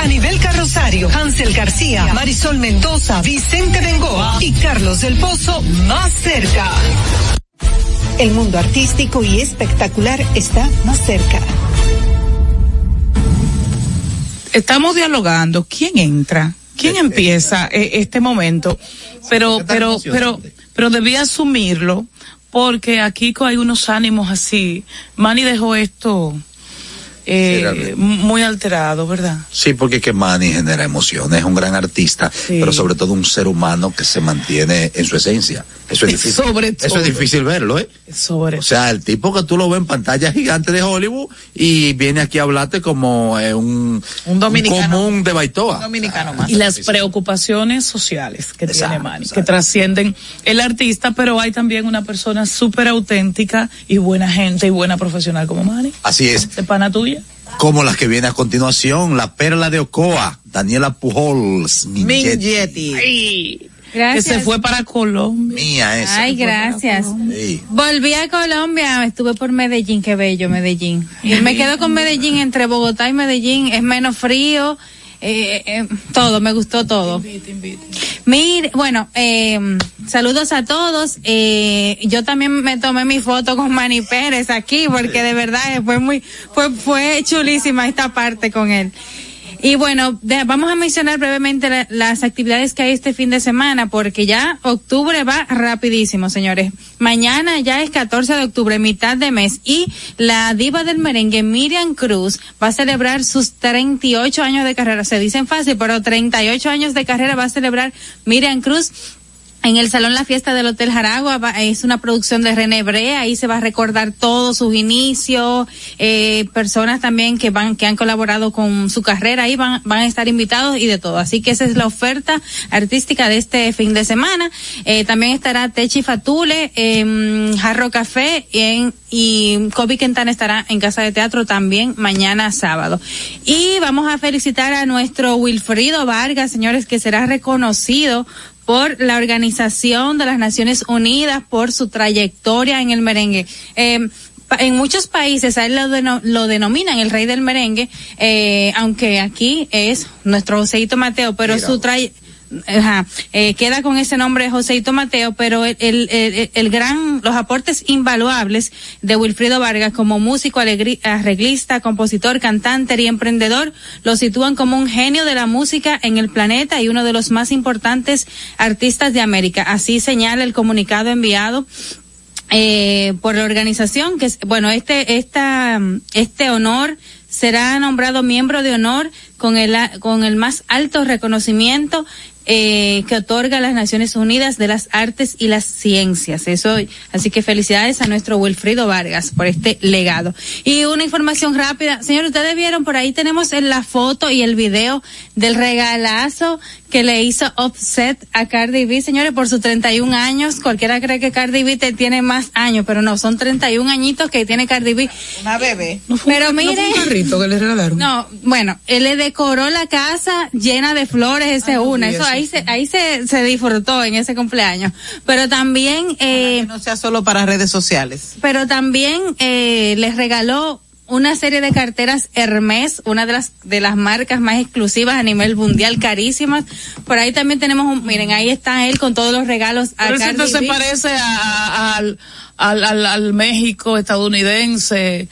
Anibel Carrosario, Hansel García, Marisol Mendoza, Vicente Bengoa y Carlos del Pozo más cerca. El mundo artístico y espectacular está más cerca. Estamos dialogando. ¿Quién entra? ¿Quién empieza eh, este momento? Pero, pero, pero, pero debía asumirlo porque aquí co- hay unos ánimos así. Manny dejó esto eh, realmente. muy alterado, ¿verdad? Sí, porque que Manny genera emociones, es un gran artista, pero sobre todo un ser humano que se mantiene en su esencia. Eso es [laughs] difícil. Sobre Eso todo. es difícil verlo, ¿eh? Sobre O sea, el tipo que tú lo ves en pantalla gigante de Hollywood y viene aquí a hablarte como eh, un, un dominicano. común de Baitoa. Dominicano más. y las preocupaciones sociales que tiene Exacto, Manny, que trascienden el artista, pero hay también una persona súper auténtica y buena gente y buena profesional como Manny. Así es. ¿De pana tuya? Como las que viene a continuación, la perla de Ocoa, Daniela Pujols, Mingetti. Ay, Gracias. Que se fue para Colombia. Mía esa. Ay, gracias. Sí. Volví a Colombia, estuve por Medellín, qué bello Medellín. Y me quedo con Medellín, entre Bogotá y Medellín, es menos frío, eh, eh, todo, me gustó todo. Mire, bueno, eh, saludos a todos. Eh, yo también me tomé mi foto con Manny Pérez aquí, porque de verdad eh, fue muy, fue, fue chulísima esta parte con él. Y bueno, vamos a mencionar brevemente la- las actividades que hay este fin de semana, porque ya octubre va rapidísimo, señores. Mañana ya es 14 de octubre, mitad de mes, y la diva del merengue, Miriam Cruz, va a celebrar sus 38 años de carrera. Se dicen fácil, pero 38 años de carrera va a celebrar Miriam Cruz. En el Salón La Fiesta del Hotel Jaragua va- es una producción de René Brea, ahí se va a recordar todos sus inicios, eh, personas también que van, que han colaborado con su carrera, ahí van, van a estar invitados y de todo. Así que esa es la oferta artística de este fin de semana. Eh, también estará Techi Fatule, en Jarro Café en, y Kobe Quintana estará en Casa de Teatro también mañana sábado. Y vamos a felicitar a nuestro Wilfrido Vargas, señores, que será reconocido por la Organización de las Naciones Unidas por su trayectoria en el merengue. Eh, pa- en muchos países a él lo, deno- lo denominan el rey del merengue, eh, aunque aquí es nuestro Joseito Mateo, pero su tray Ajá, eh, queda con ese nombre Joseito Mateo, pero el, el, el- gran, los aportes invaluables de Wilfrido Vargas como músico, arreglista, compositor, cantante y emprendedor lo sitúan como un genio de la música en el planeta y uno de los más importantes artistas de América. Así señala el comunicado enviado eh, por la organización que bueno este esta este honor será nombrado miembro de honor con el con el más alto reconocimiento eh, que otorga las Naciones Unidas de las Artes y las Ciencias. Eso, así que felicidades a nuestro Wilfrido Vargas por este legado. Y una información rápida, señor, ustedes vieron por ahí tenemos en la foto y el video del regalazo que le hizo offset a Cardi B, señores, por sus 31 años. Cualquiera cree que Cardi B te- tiene más años, pero no, son 31 añitos que tiene Cardi B. Una bebé. Pero ¿No fue un carrito que le regalaron? no, bueno, él le decoró la casa llena de flores, ese Ah, una, eso eso, ahí se, ahí se, se disfrutó en ese cumpleaños. Pero también, eh, no sea solo para redes sociales. pero también eh, les regaló una serie de carteras Hermes, una de las de las marcas más exclusivas a nivel mundial, carísimas. Por ahí también tenemos un, miren, ahí está él con todos los regalos a Pero Cardi B. parece a- a- al, al, al, al México estadounidense.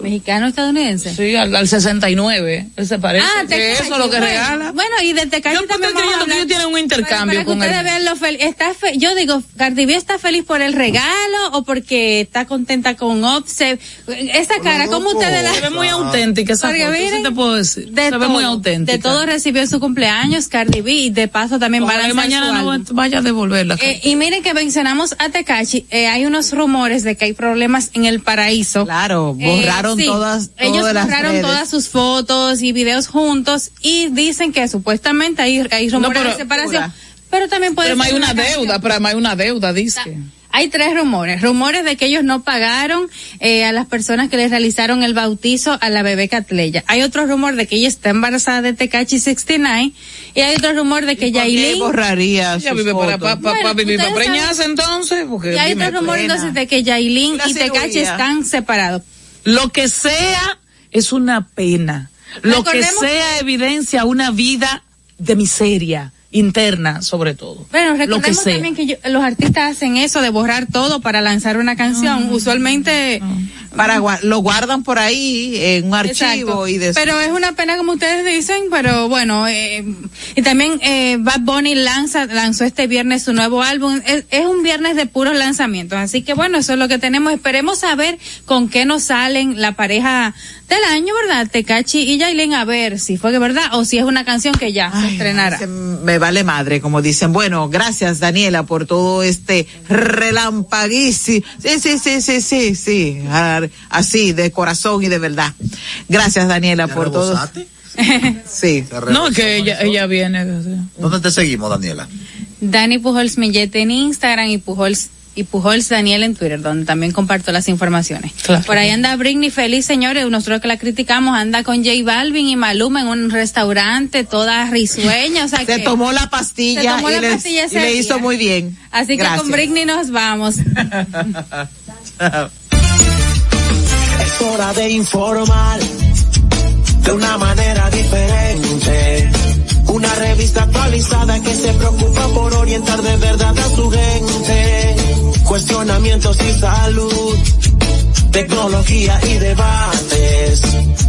¿Mexicano estadounidense? Sí, al, al 69. Él se parece. Ah, que eso es lo que bueno, regala. Bueno, y de Tecachi Yo también estoy creyendo que ellos tienen un intercambio Para que con ustedes él. vean lo feliz. Está fe- yo digo, Cardi B está feliz por el regalo o porque está contenta con Offset. Esa cara, ¿cómo ustedes la Se ve muy auténtica esa Porque foto, miren, te puedo decir. De se todo, ve muy auténtica. De todo recibió en su cumpleaños Cardi B y de paso también va a mañana su no vaya a devolverla. Eh, y miren que mencionamos a Tecachi, eh, hay unos rumores de que hay problemas en el paraíso. Claro, borraron todas- todo Ellos las borraron redes. todas sus fotos y videos juntos y dicen que supuestamente hay, hay rumores pero- de separación. Pero también puede Pero ser hay una deuda, pero hay una deuda, dice. Hay tres rumores. Rumores de que ellos no pagaron eh, a las personas que les realizaron el bautizo a la bebé Catleya. Hay otro rumor de que ella está embarazada de Tecachi 69 y hay otro rumor de que ¿Por qué Yailin borraría Ella sus vive para, Bueno, vivir preñarse entonces, porque y hay otro rumor entonces de que Yailin y Tecachi están separados. Lo que sea es una pena. Lo que sea evidencia una vida de miseria interna, sobre todo. Bueno, lo que recordemos sea. también que yo- los artistas hacen eso de borrar todo para lanzar una canción. Usualmente Para gua- lo guardan por ahí en un archivo Exacto. y de Pero es una pena como ustedes dicen, pero bueno, eh, y también eh, Bad Bunny lanza, lanzó este viernes su nuevo álbum. Es, es un viernes de puros lanzamientos, así que bueno, eso es lo que tenemos. Esperemos saber con qué nos salen la pareja del año, ¿verdad? Tecachi y Yailin, a ver si fue de verdad o si es una canción que ya se estrenará. Se me vale madre, como dicen. Bueno, gracias Daniela por todo este relampaguísimo. Sí, sí, sí, sí, sí, sí. Así, de corazón y de verdad. Gracias Daniela por todo. [laughs] Sí. No, que ella, ella viene. ¿Dónde te seguimos, Daniela? Dani Pujols Millete en Instagram y Pujols y Pujols Daniel en Twitter, donde también comparto las informaciones. Por ahí anda Britney feliz, señores, nosotros que la criticamos, anda con J Balvin y Maluma en un restaurante, toda risueña, o sea Se que tomó la pastilla, se tomó y, la les- pastilla y le día. hizo muy bien. Así que Gracias. con Britney nos vamos. [laughs] Es hora de informar de una manera diferente. Una revista actualizada que se preocupa por orientar de verdad a su gente. Cuestionamientos y salud, tecnología y debates.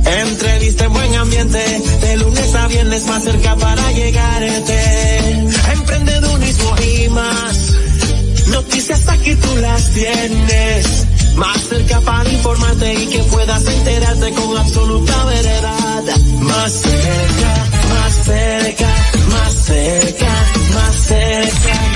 Entrevista en buen ambiente, de lunes a viernes más cerca para llegarte. Emprendedurismo y más. Noticias aquí tú las tienes. Más cerca para informarte y que puedas enterarte con absoluta veredad. Más cerca, más cerca, más cerca.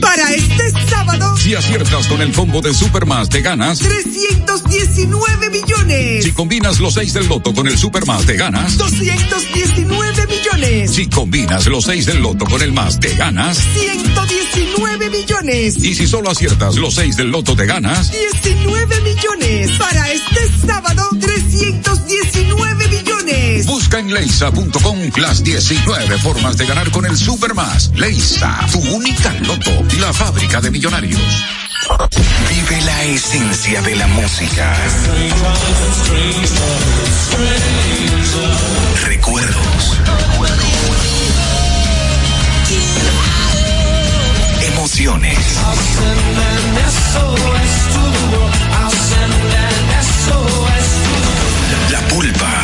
Para este sábado, Si aciertas con el combo de Supermas, te ganas. 319 millones. Si combinas los 6 del loto con el Supermas, te ganas. 219 millones. Si combinas los 6 del loto con el más, te ganas. 119 millones. Y si solo aciertas los 6 del loto, te ganas. 19 millones. Para este sábado, 319 millones. Busca en leisa.com las 19 formas de ganar con el Supermas. Leisa, tu única loto, la fábrica de millonarios. Vive la esencia de la música. Recuerdos. Emociones. La pulpa,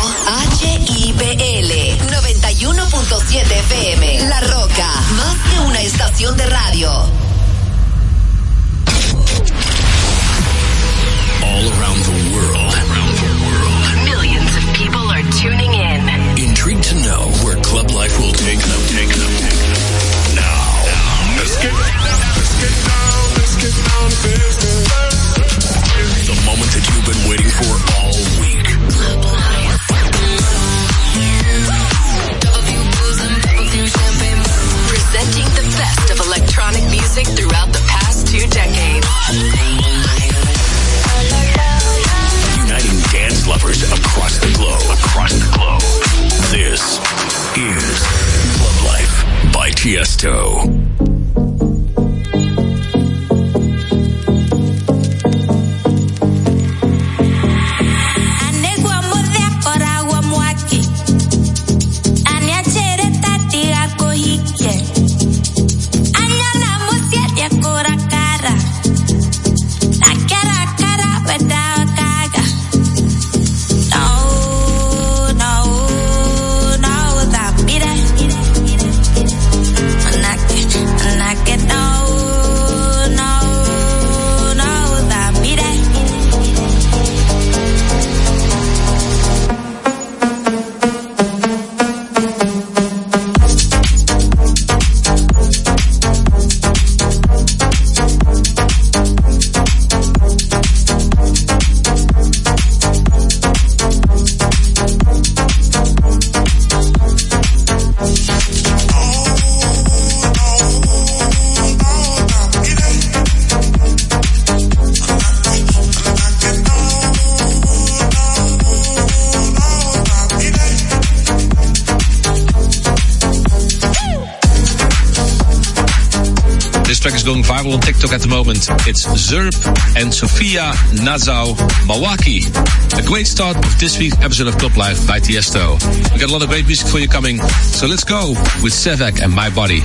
HIPL 91.7 FM. La Roca, más que una estación de radio. All around the world. Millions of people are tuning in. Intrigued to know where club life will take them. Take them. Take them. Now, let's get let's get down, let's get down to business. The moment that you've been waiting for music throughout the past two decades. Uniting dance lovers across the globe. Across the globe. This is Club Life by Tiesto. TikTok at the moment. It's Zerp and Sofia Nazau Mawaki. A great start of this week's episode of Club Life by Tiesto. We got a lot of great music for you coming, so let's go with Sevek and My Body.